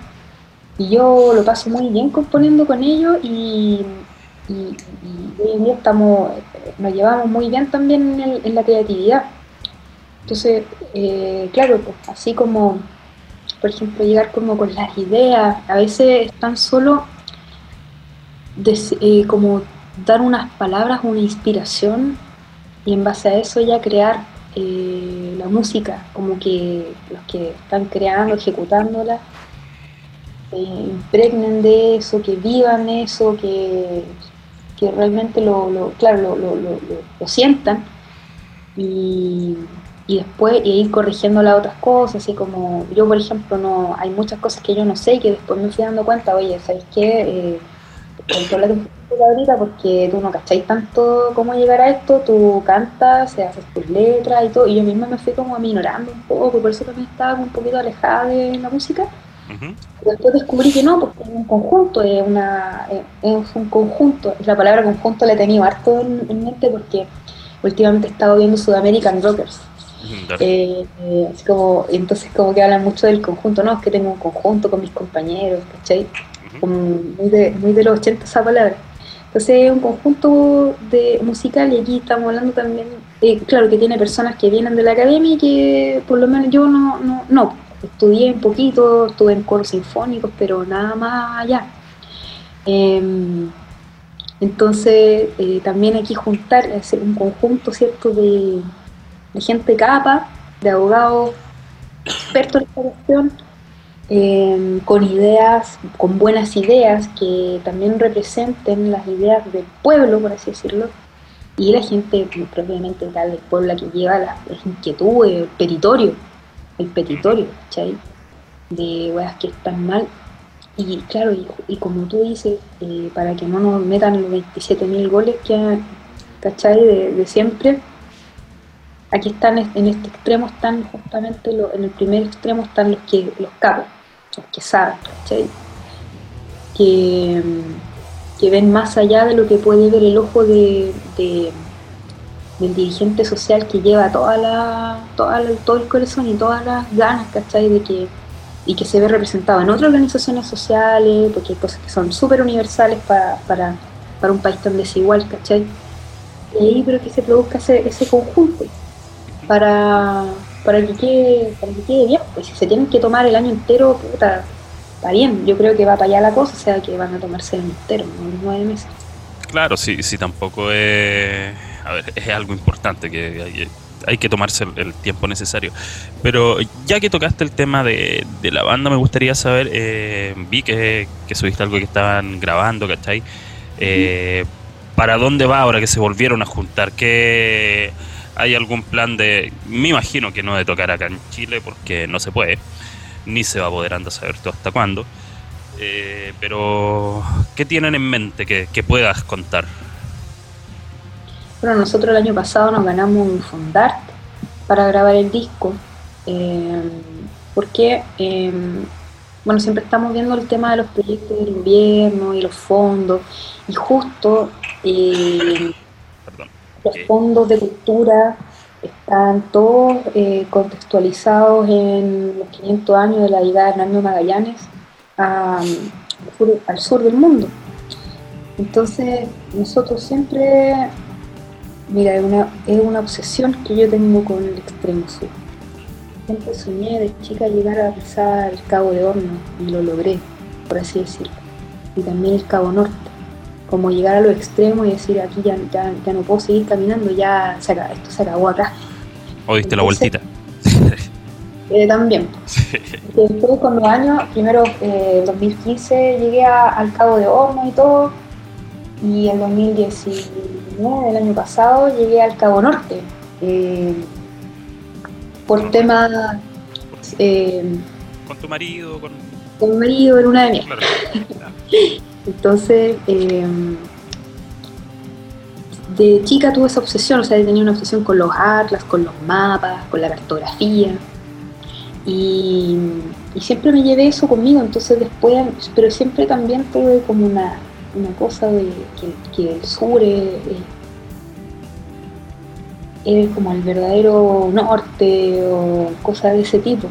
Y yo lo paso muy bien componiendo con ellos y, y- y hoy en día estamos, nos llevamos muy bien también en, el- en la creatividad. Entonces, eh, claro, pues, así como, por ejemplo, llegar como con las ideas, a veces es tan solo eh, como dar unas palabras, una inspiración y en base a eso ya crear eh, la música, como que los que están creando, ejecutándola, se impregnen de eso, que vivan eso, que, que realmente lo, lo- claro, lo, lo- lo- sientan y, y después y ir corrigiendo las otras cosas, así como yo por ejemplo no hay muchas cosas que yo no sé y que después me fui dando cuenta, oye, ¿sabes qué? Eh, ahorita porque tú no cacháis tanto cómo llegar a esto, tú cantas, se haces tus letras y todo, y yo misma me fui como aminorando un poco, por eso también estaba un poquito alejada de la música. Y después descubrí que no, porque es un conjunto, es, una, es- un conjunto. La palabra conjunto la he tenido harto en, en mente porque últimamente he estado viendo Sudamerican Rockers. Dale. Eh, eh, así como, entonces como que hablan mucho del conjunto, no, es que tengo un conjunto con mis compañeros, ¿cachai? Como muy, de, muy de los 80 esa palabra. Entonces es un conjunto de musical y aquí estamos hablando también, eh, claro que tiene personas que vienen de la academia y que por lo menos yo no, no, no. estudié un poquito, estuve en coros sinfónicos, pero nada más allá. Em, entonces eh, también aquí juntar, hacer un conjunto, ¿cierto?, de, gente capa, de abogados expertos en esta cuestión, eh, con ideas, con buenas ideas que también representen las ideas del pueblo, por así decirlo, y la gente propiamente tal del pueblo que lleva las, inquietudes, el petitorio, el petitorio, ¿cachai? De weas que están mal. Y claro, y, como tú dices, eh, para que no nos metan los 27.000 goles que, ¿cachai? De, siempre, aquí están en este extremo están justamente lo- en el primer extremo están los que los capos que saben ¿cachai? que, que ven más allá de lo que puede ver el ojo de, de- del dirigente social que lleva toda la, toda todo el corazón y todas las ganas ¿cachai? de que y que se ve representado en otras organizaciones sociales porque hay cosas que son súper universales para, para, para un país tan desigual ¿cachai? y ahí pero que se produzca ese, ese conjunto para, para que quede, para que quede bien. Pues si se tienen que tomar el año entero, puta, está bien. Yo creo que va para allá la cosa, o sea que van a tomarse el año entero, no los nueve meses. Claro, sí, sí, tampoco es. A ver, es algo importante que hay, hay que tomarse el, el tiempo necesario. Pero ya que tocaste el tema de, de la banda, me gustaría saber. eh, vi que, que subiste algo que estaban grabando, ¿cachai? Eh, ¿Para dónde va ahora que se volvieron a juntar? ¿Qué, ¿Hay algún plan de.? Me imagino que no de tocar acá en Chile porque no se puede, ni se va a poder andar a saber tú hasta cuándo. Eh, pero, ¿qué tienen en mente que, puedas contar? Bueno, nosotros el año pasado nos ganamos un Fondart para grabar el disco, eh, porque, eh, bueno, siempre estamos viendo el tema de los proyectos del gobierno y los fondos, y justo. Los fondos de cultura están todos eh, contextualizados en los 500 años de la llegada de Hernando Magallanes sur, al sur del mundo. Entonces, nosotros siempre, mira, es una, es una obsesión que yo tengo con el extremo sur. Siempre soñé de chica llegar a pisar el Cabo de Horno y lo logré, por así decirlo. Y también el Cabo Norte como llegar a los extremos y decir aquí ya, ya, ya no puedo seguir caminando, ya se acaba- esto se acabó acá. ¿O diste la vueltita? Eh, también. Porque Después con los años, primero eh, 2015 llegué a- al Cabo de Horno y todo, y en 2019, el año pasado, llegué al Cabo Norte. eh, por temas eh, ¿Con tu marido? Con... con mi marido en una de miel. Claro. Entonces, eh, de chica tuve esa obsesión, o sea, tenía una obsesión con los atlas, con los mapas, con la cartografía. Y, siempre me llevé eso conmigo, entonces después, pero siempre también tuve como una, cosa de que, el sur es- es como el verdadero norte o cosas de ese tipo.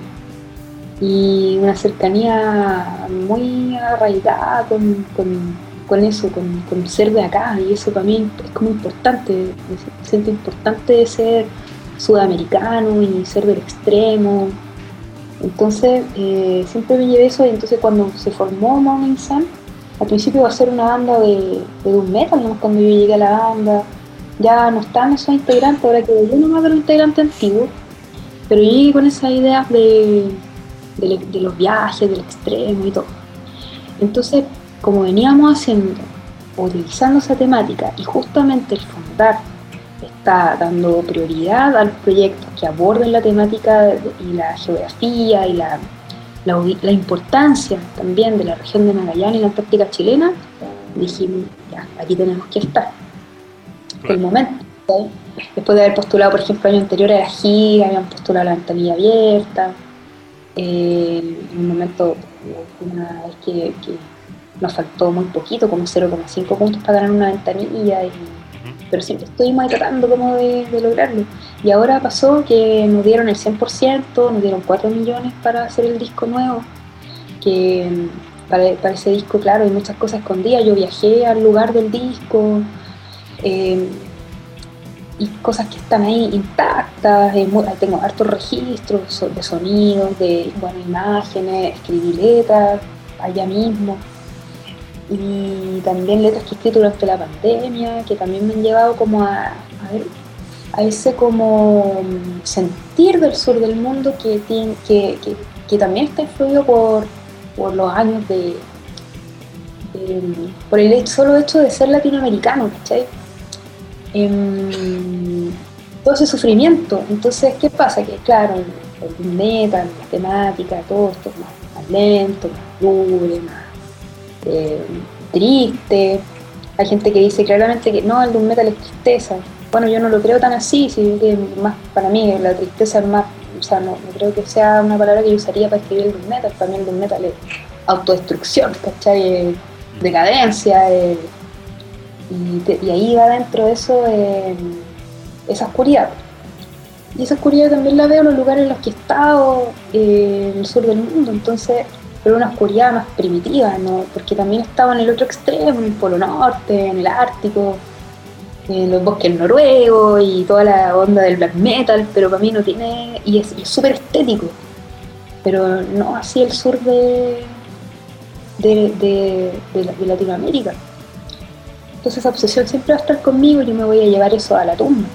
Y una cercanía muy arraigada con, con- con eso, con, con ser de acá. Y eso para mí es como importante. Me siento importante ser sudamericano y ser del extremo. Entonces eh, siempre me llevé eso y entonces cuando se formó Morning Sun, al principio iba a ser una banda de, de doom metal, ¿no? cuando yo llegué a la banda, ya no estaban esos integrantes, ahora quedé yo nomás de los integrantes antiguos, pero yo llegué con esas ideas de, de, de los viajes, del extremo y todo. Entonces, como veníamos haciendo, utilizando esa temática y justamente el fundar está dando prioridad a los proyectos que aborden la temática y la geografía y la, la, importancia también de la región de Magallanes y la Antártica chilena, dijimos, ya, aquí tenemos que estar. El momento. ¿sí? Después de haber postulado, por ejemplo, el año anterior a la gira, habían postulado la ventanilla abierta. Eh, en un momento, una vez que, que nos faltó muy poquito, como 0,5 puntos para ganar una ventanilla, y- pero siempre estuvimos ahí tratando como de, de lograrlo. Y ahora pasó que nos dieron el 100%, nos dieron 4 millones para hacer el disco nuevo, que para, para ese disco, claro, hay muchas cosas escondidas. Yo viajé al lugar del disco eh, y cosas que están ahí intactas. tengo hartos registros de sonidos, de bueno, imágenes, escribí letras allá mismo y también letras que he escrito durante la pandemia, que también me han llevado como a, a, ese como mm, sentir del sur del mundo que, que, que, también está influido por, por los años de, de- por el solo hecho de ser latinoamericano, ¿cachai? Em, todo ese sufrimiento. Entonces, ¿qué pasa? Que claro, el metal, la temática, todo esto es más, lento, más lúgubre, más eh, triste. Hay gente que dice claramente que no, el doom metal es tristeza. Bueno, yo no lo creo tan así, sino que más para mí la tristeza es más, o sea, no, no creo que sea una palabra que yo usaría para escribir el doom metal. Para mí el doom metal es autodestrucción, ¿cachai? Decadencia. eh, y, te- y ahí va dentro de eso eh, esa oscuridad. Y esa oscuridad también la veo en los lugares en los que he estado, eh, en el sur del mundo, entonces, pero una oscuridad más primitiva, ¿no? porque también estaba en el otro extremo, en el Polo Norte, en el Ártico, en los bosques noruegos y toda la onda del black metal, pero para mí no tiene, y es súper estético, pero no así el sur de, de, de Latinoamérica. Entonces esa obsesión siempre va a estar conmigo y yo me voy a llevar eso a la tumba.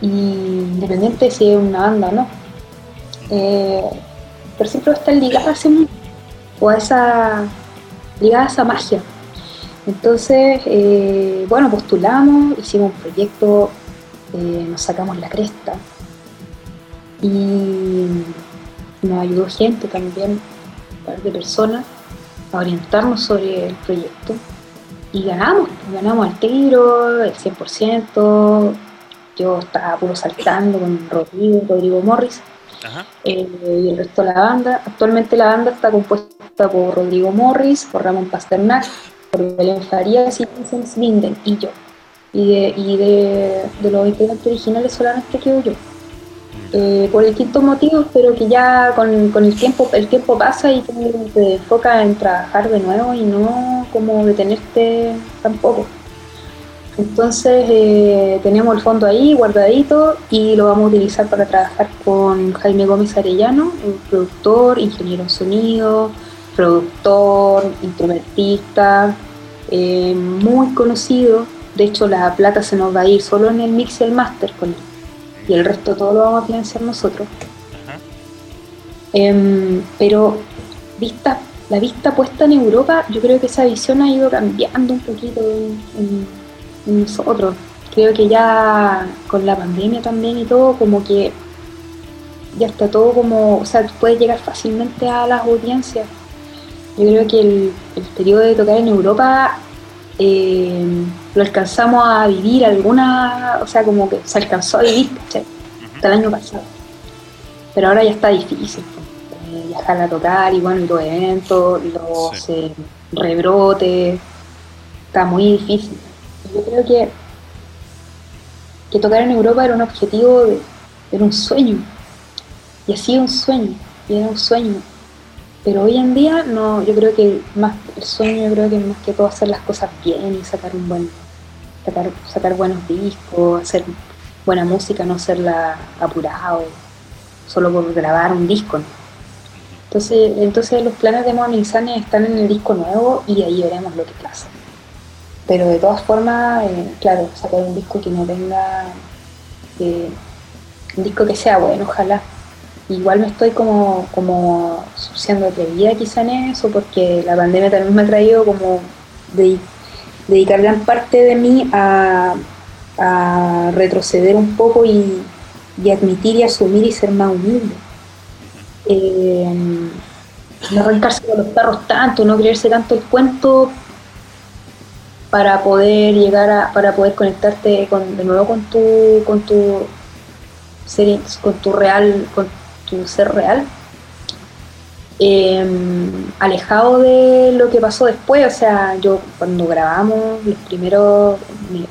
Y independiente de si es una banda o no. Eh, pero siempre va a estar ligada a ese mundo, o a esa, ligada a esa magia. Entonces, eh, bueno, postulamos, hicimos un proyecto, eh, nos sacamos la cresta y nos ayudó gente también, un par de personas, a orientarnos sobre el proyecto y ganamos, ganamos al tiro, el 100%. Yo estaba puro saltando con Rodrigo, Rodrigo Morris Ajá. eh, y el resto de la banda. Actualmente la banda está compuesta por Rodrigo Morris, por Ramón Pasternak, por Belén Farías y Vincent Slinden y yo. Y de, y de, de los integrantes originales solamente quedo yo. Eh, por el quinto motivo, pero que ya con, el tiempo el tiempo pasa y te enfoca en trabajar de nuevo y no como detenerte tampoco. Entonces eh, tenemos el fondo ahí guardadito y lo vamos a utilizar para trabajar con Jaime Gómez Arellano, un productor, ingeniero en sonido, productor, instrumentista, eh, muy conocido. De hecho, la plata se nos va a ir solo en el mix y el master con él. Y el resto todo lo vamos a financiar nosotros. Em, pero vista, la vista puesta en Europa, yo creo que esa visión ha ido cambiando un poquito en, en- en nosotros. Creo que ya con la pandemia también y todo, como que ya está todo como, o sea, tú puedes llegar fácilmente a las audiencias. Yo creo que el, el periodo de tocar en Europa eh, lo alcanzamos a vivir alguna, o sea, como que se alcanzó a vivir, ¿cachai? Hasta el año pasado. Pero ahora ya está difícil. eh, viajar a tocar y bueno, los eventos, los Sí. eh, rebrotes, está muy difícil. Yo creo que, que tocar en Europa era un objetivo, de- era un sueño. Y ha sido un sueño, y era un sueño. Pero hoy en día no, yo creo que más el sueño yo creo que más que todo hacer las cosas bien y sacar un buen sacar, sacar buenos discos, hacer buena música, no hacerla apurado, solo por grabar un disco. Entonces, entonces los planes de Morning Sun están en el disco nuevo y ahí veremos lo que pasa. Pero de todas formas, eh, claro, sacar un disco que no tenga eh, un disco que sea bueno, ojalá. Igual me estoy como, como siendo atrevida quizá en eso, porque la pandemia también me ha traído como de, dedicar gran parte de mí a, a retroceder un poco y, y admitir y asumir y ser más humilde. Eh, no arrancarse con los perros tanto, no creerse tanto el cuento para poder llegar a, para poder conectarte con, de nuevo con tu, con tu con tu real, con tu ser real, eh, alejado de lo que pasó después, o sea, yo cuando grabamos los primeros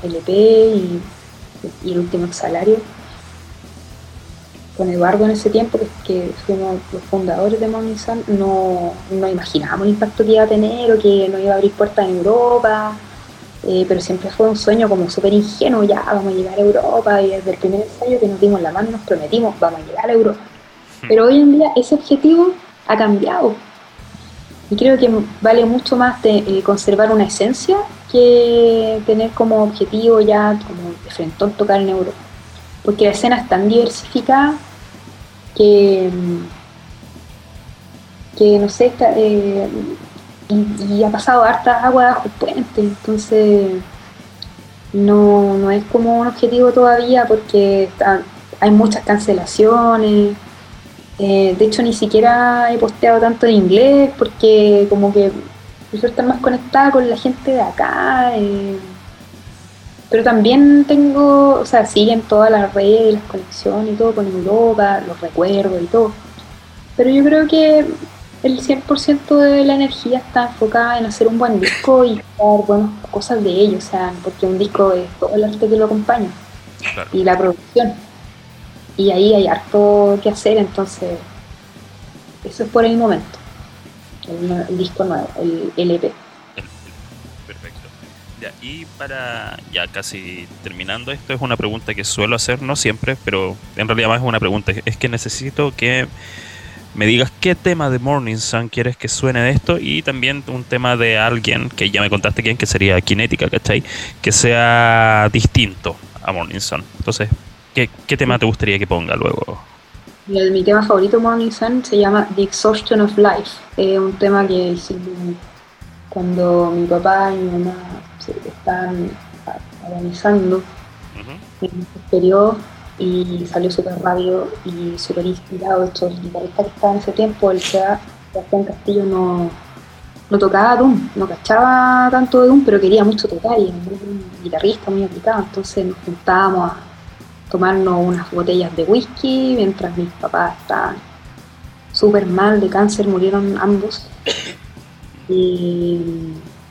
LP y, y el último salario, con Eduardo en ese tiempo, que, fuimos los fundadores de Morning Sun, no, no imaginábamos el impacto que iba a tener o que nos iba a abrir puertas en Europa, eh, pero siempre fue un sueño como súper ingenuo, ya vamos a llegar a Europa y desde el primer ensayo que nos dimos la mano nos prometimos, vamos a llegar a Europa. Pero hoy en día ese objetivo ha cambiado y creo que vale mucho más de, eh, conservar una esencia que tener como objetivo ya como de frente tocar en Europa. Porque la escena es tan diversificada que, que no sé, está, eh, y, ha pasado harta agua bajo el puente, entonces no, no es como un objetivo todavía porque hay muchas cancelaciones. Eh, de hecho, ni siquiera he posteado tanto en inglés porque como que prefiero estar más conectada con la gente de acá. eh, pero también tengo, o sea, siguen todas las redes, las conexiones y todo con Europa, los recuerdos y todo. Pero yo creo que el 100% de la energía está enfocada en hacer un buen disco y crear buenas cosas de ello, o sea, porque un disco es todo el arte que lo acompaña Claro. y la producción. Y ahí hay harto que hacer, entonces eso es por el momento. El, disco nuevo, el LP. Perfecto. Ya, y para ya casi terminando, esto es una pregunta que suelo hacer, no siempre, pero en realidad más es una pregunta. Es que necesito que me digas qué tema de Morning Sun quieres que suene de esto y también un tema de alguien, que ya me contaste quién, que sería Kinética, ¿cachai? Que sea distinto a Morning Sun. Entonces, ¿qué, qué tema te gustaría que ponga luego? El- mi tema favorito, Morning Sun, se llama The Exhaustion of Life. Es un tema que hicimos cuando mi papá y mi mamá se estaban a- agonizando Ujú. en ese periodo y salió súper rápido y súper inspirado. De hecho, el guitarrista que estaba en ese tiempo, el Seba- Sebastián Castillo, no, no tocaba Doom, no cachaba tanto de Doom, pero quería mucho tocar y era un guitarrista muy aplicado. Entonces nos juntábamos a tomarnos unas botellas de whisky mientras mis papás estaban súper mal de cáncer, murieron ambos. Y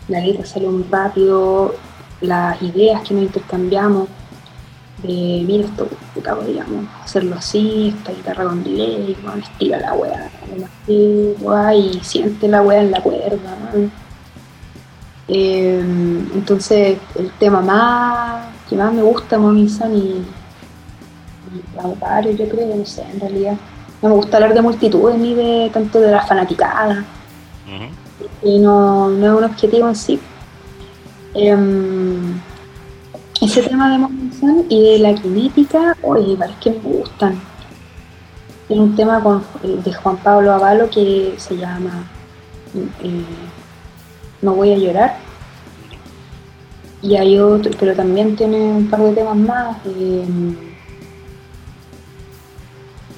la letra salió muy rápido, las ideas que nos intercambiamos, de mira esto, podríamos hacerlo así, esta guitarra con delay, bueno, estira la weá, y siente la weá en la cuerda. Eh, entonces, el tema más que más me gusta, Sun, varios, yo creo, no sé, en realidad. No me gusta hablar de multitudes ni de tanto de las fanaticadas y no, no es un objetivo en sí. Em, ese tema de Sun y de la kinética, oye, varios que me gustan. Hay un tema con, eh, de Juan Pablo Avalo que se llama eh, No voy a llorar. Y hay otro, pero también tiene un par de temas más em,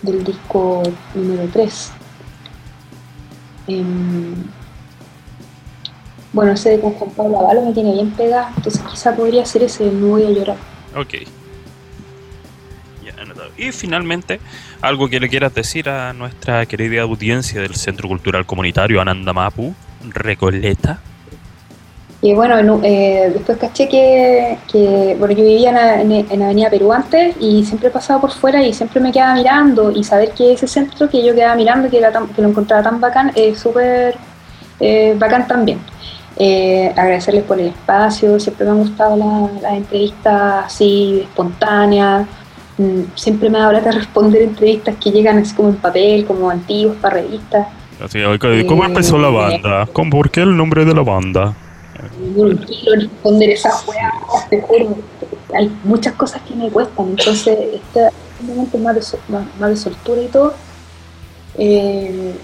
del disco número 3. Bueno, ese de con Juan Pablo Avalo me tiene bien pegada, entonces quizá podría ser ese No voy a llorar. Ok. Ya, anotado. Y finalmente, algo que le quieras decir a nuestra querida audiencia del Centro Cultural Comunitario Ananda Mapu, Recoleta. Y bueno, en- eh, después caché que, que, bueno, yo vivía en, en- en Avenida Perú antes y siempre pasaba por fuera y siempre me quedaba mirando y saber que ese centro que yo quedaba mirando, que, era tan- que lo encontraba tan bacán, es súper eh, bacán también. Eh, agradecerles por el espacio, siempre me han gustado la- las entrevistas así espontáneas, Mm, siempre me da lata responder entrevistas que llegan así como en papel, como antiguos para revistas. Así, ¿Cómo Eh, empezó la banda? ¿Con, ¿Por qué el nombre de la banda? Yo no quiero responder esas weas, te juro. Hay muchas cosas que me cuestan, entonces este momento más de, más, más de soltura y todo, eh,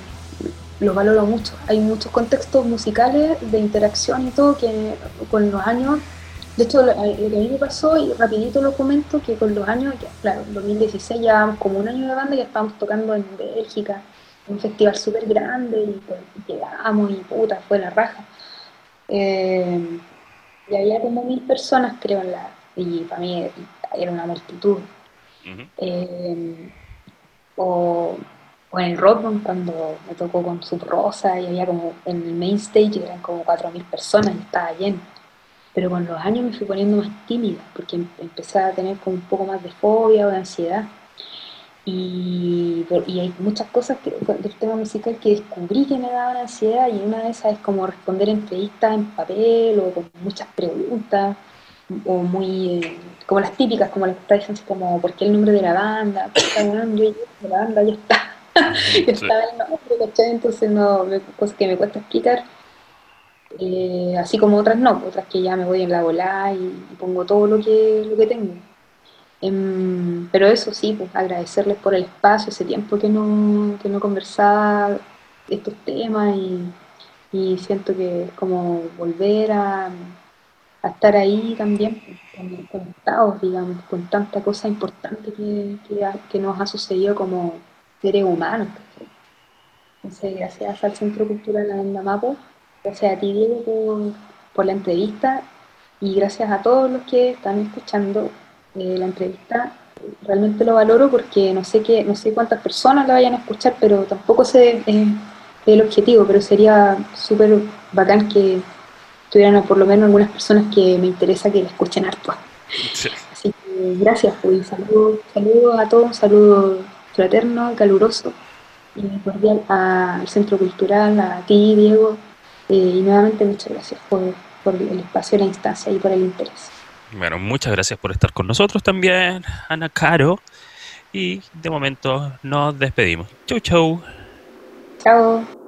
lo valoro mucho. Hay muchos contextos musicales de interacción y todo que con los años, de hecho lo, lo que a mí me pasó, y rapidito lo comento, que con los años, que, claro, en 2016 llevábamos como un año de banda, ya estábamos tocando en Bélgica, en un festival súper grande, y pues, llegamos y puta, fue la raja. Eh, y había como mil personas, creo, en la, y para mí era una multitud. Eh, o, o en el Rockman cuando me tocó con Sub Rosa y había como en el main stage eran como 4.000 personas y estaba lleno. Pero con los años me fui poniendo más tímida porque em- empecé a tener como un poco más de fobia o de ansiedad. Y, y hay muchas cosas que, del tema musical que descubrí que me daban ansiedad y una de esas es como responder entrevistas en papel o con muchas preguntas o muy eh, como las típicas, como las que está diciendo así como ¿por qué el nombre de la banda? Puta, weón, yo a la banda, ya está, ya Sí. estaba el nombre, ¿cachai? Entonces no, me, cosas que me cuesta explicar. Eh, así como otras no, otras que ya me voy en la volada y, y pongo todo lo que, lo que tengo. Em, pero eso sí, pues agradecerles por el espacio, ese tiempo que no, que no conversaba estos temas y, siento que es como volver a, estar ahí también, pues, con- conectados, digamos, con tanta cosa importante que, que, nos ha sucedido como seres humanos. Entonces, gracias al Centro Cultural Andamapo, gracias a ti, Diego, por, por la entrevista y gracias a todos los que están escuchando eh, la entrevista. Realmente lo valoro porque no sé qué, no sé cuántas personas la vayan a escuchar, pero tampoco sé eh, el objetivo, pero sería súper bacán que tuvieran por lo menos algunas personas que me interesa que la escuchen harto. Sí. Así que gracias, pues, saludos saludo a todos, un saludo fraterno, caluroso y cordial al Centro Cultural, a ti, Diego, eh, y nuevamente muchas gracias por, por el espacio, la instancia y por el interés. Bueno, muchas gracias por estar con nosotros también, Ana Caro. Y de momento nos despedimos. Chau, chau. Chao.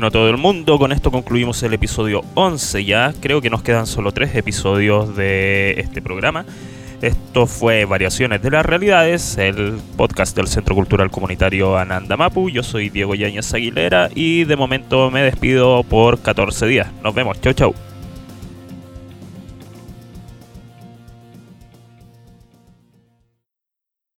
Bueno, todo el mundo, con esto concluimos el episodio 11 ya. Creo que nos quedan solo tres episodios de este programa. Esto fue Variaciones de las Realidades, el podcast del Centro Cultural Comunitario Ananda Mapu. Yo soy Diego Yáñez Aguilera y de momento me despido por 14 días. Nos vemos, chau chau.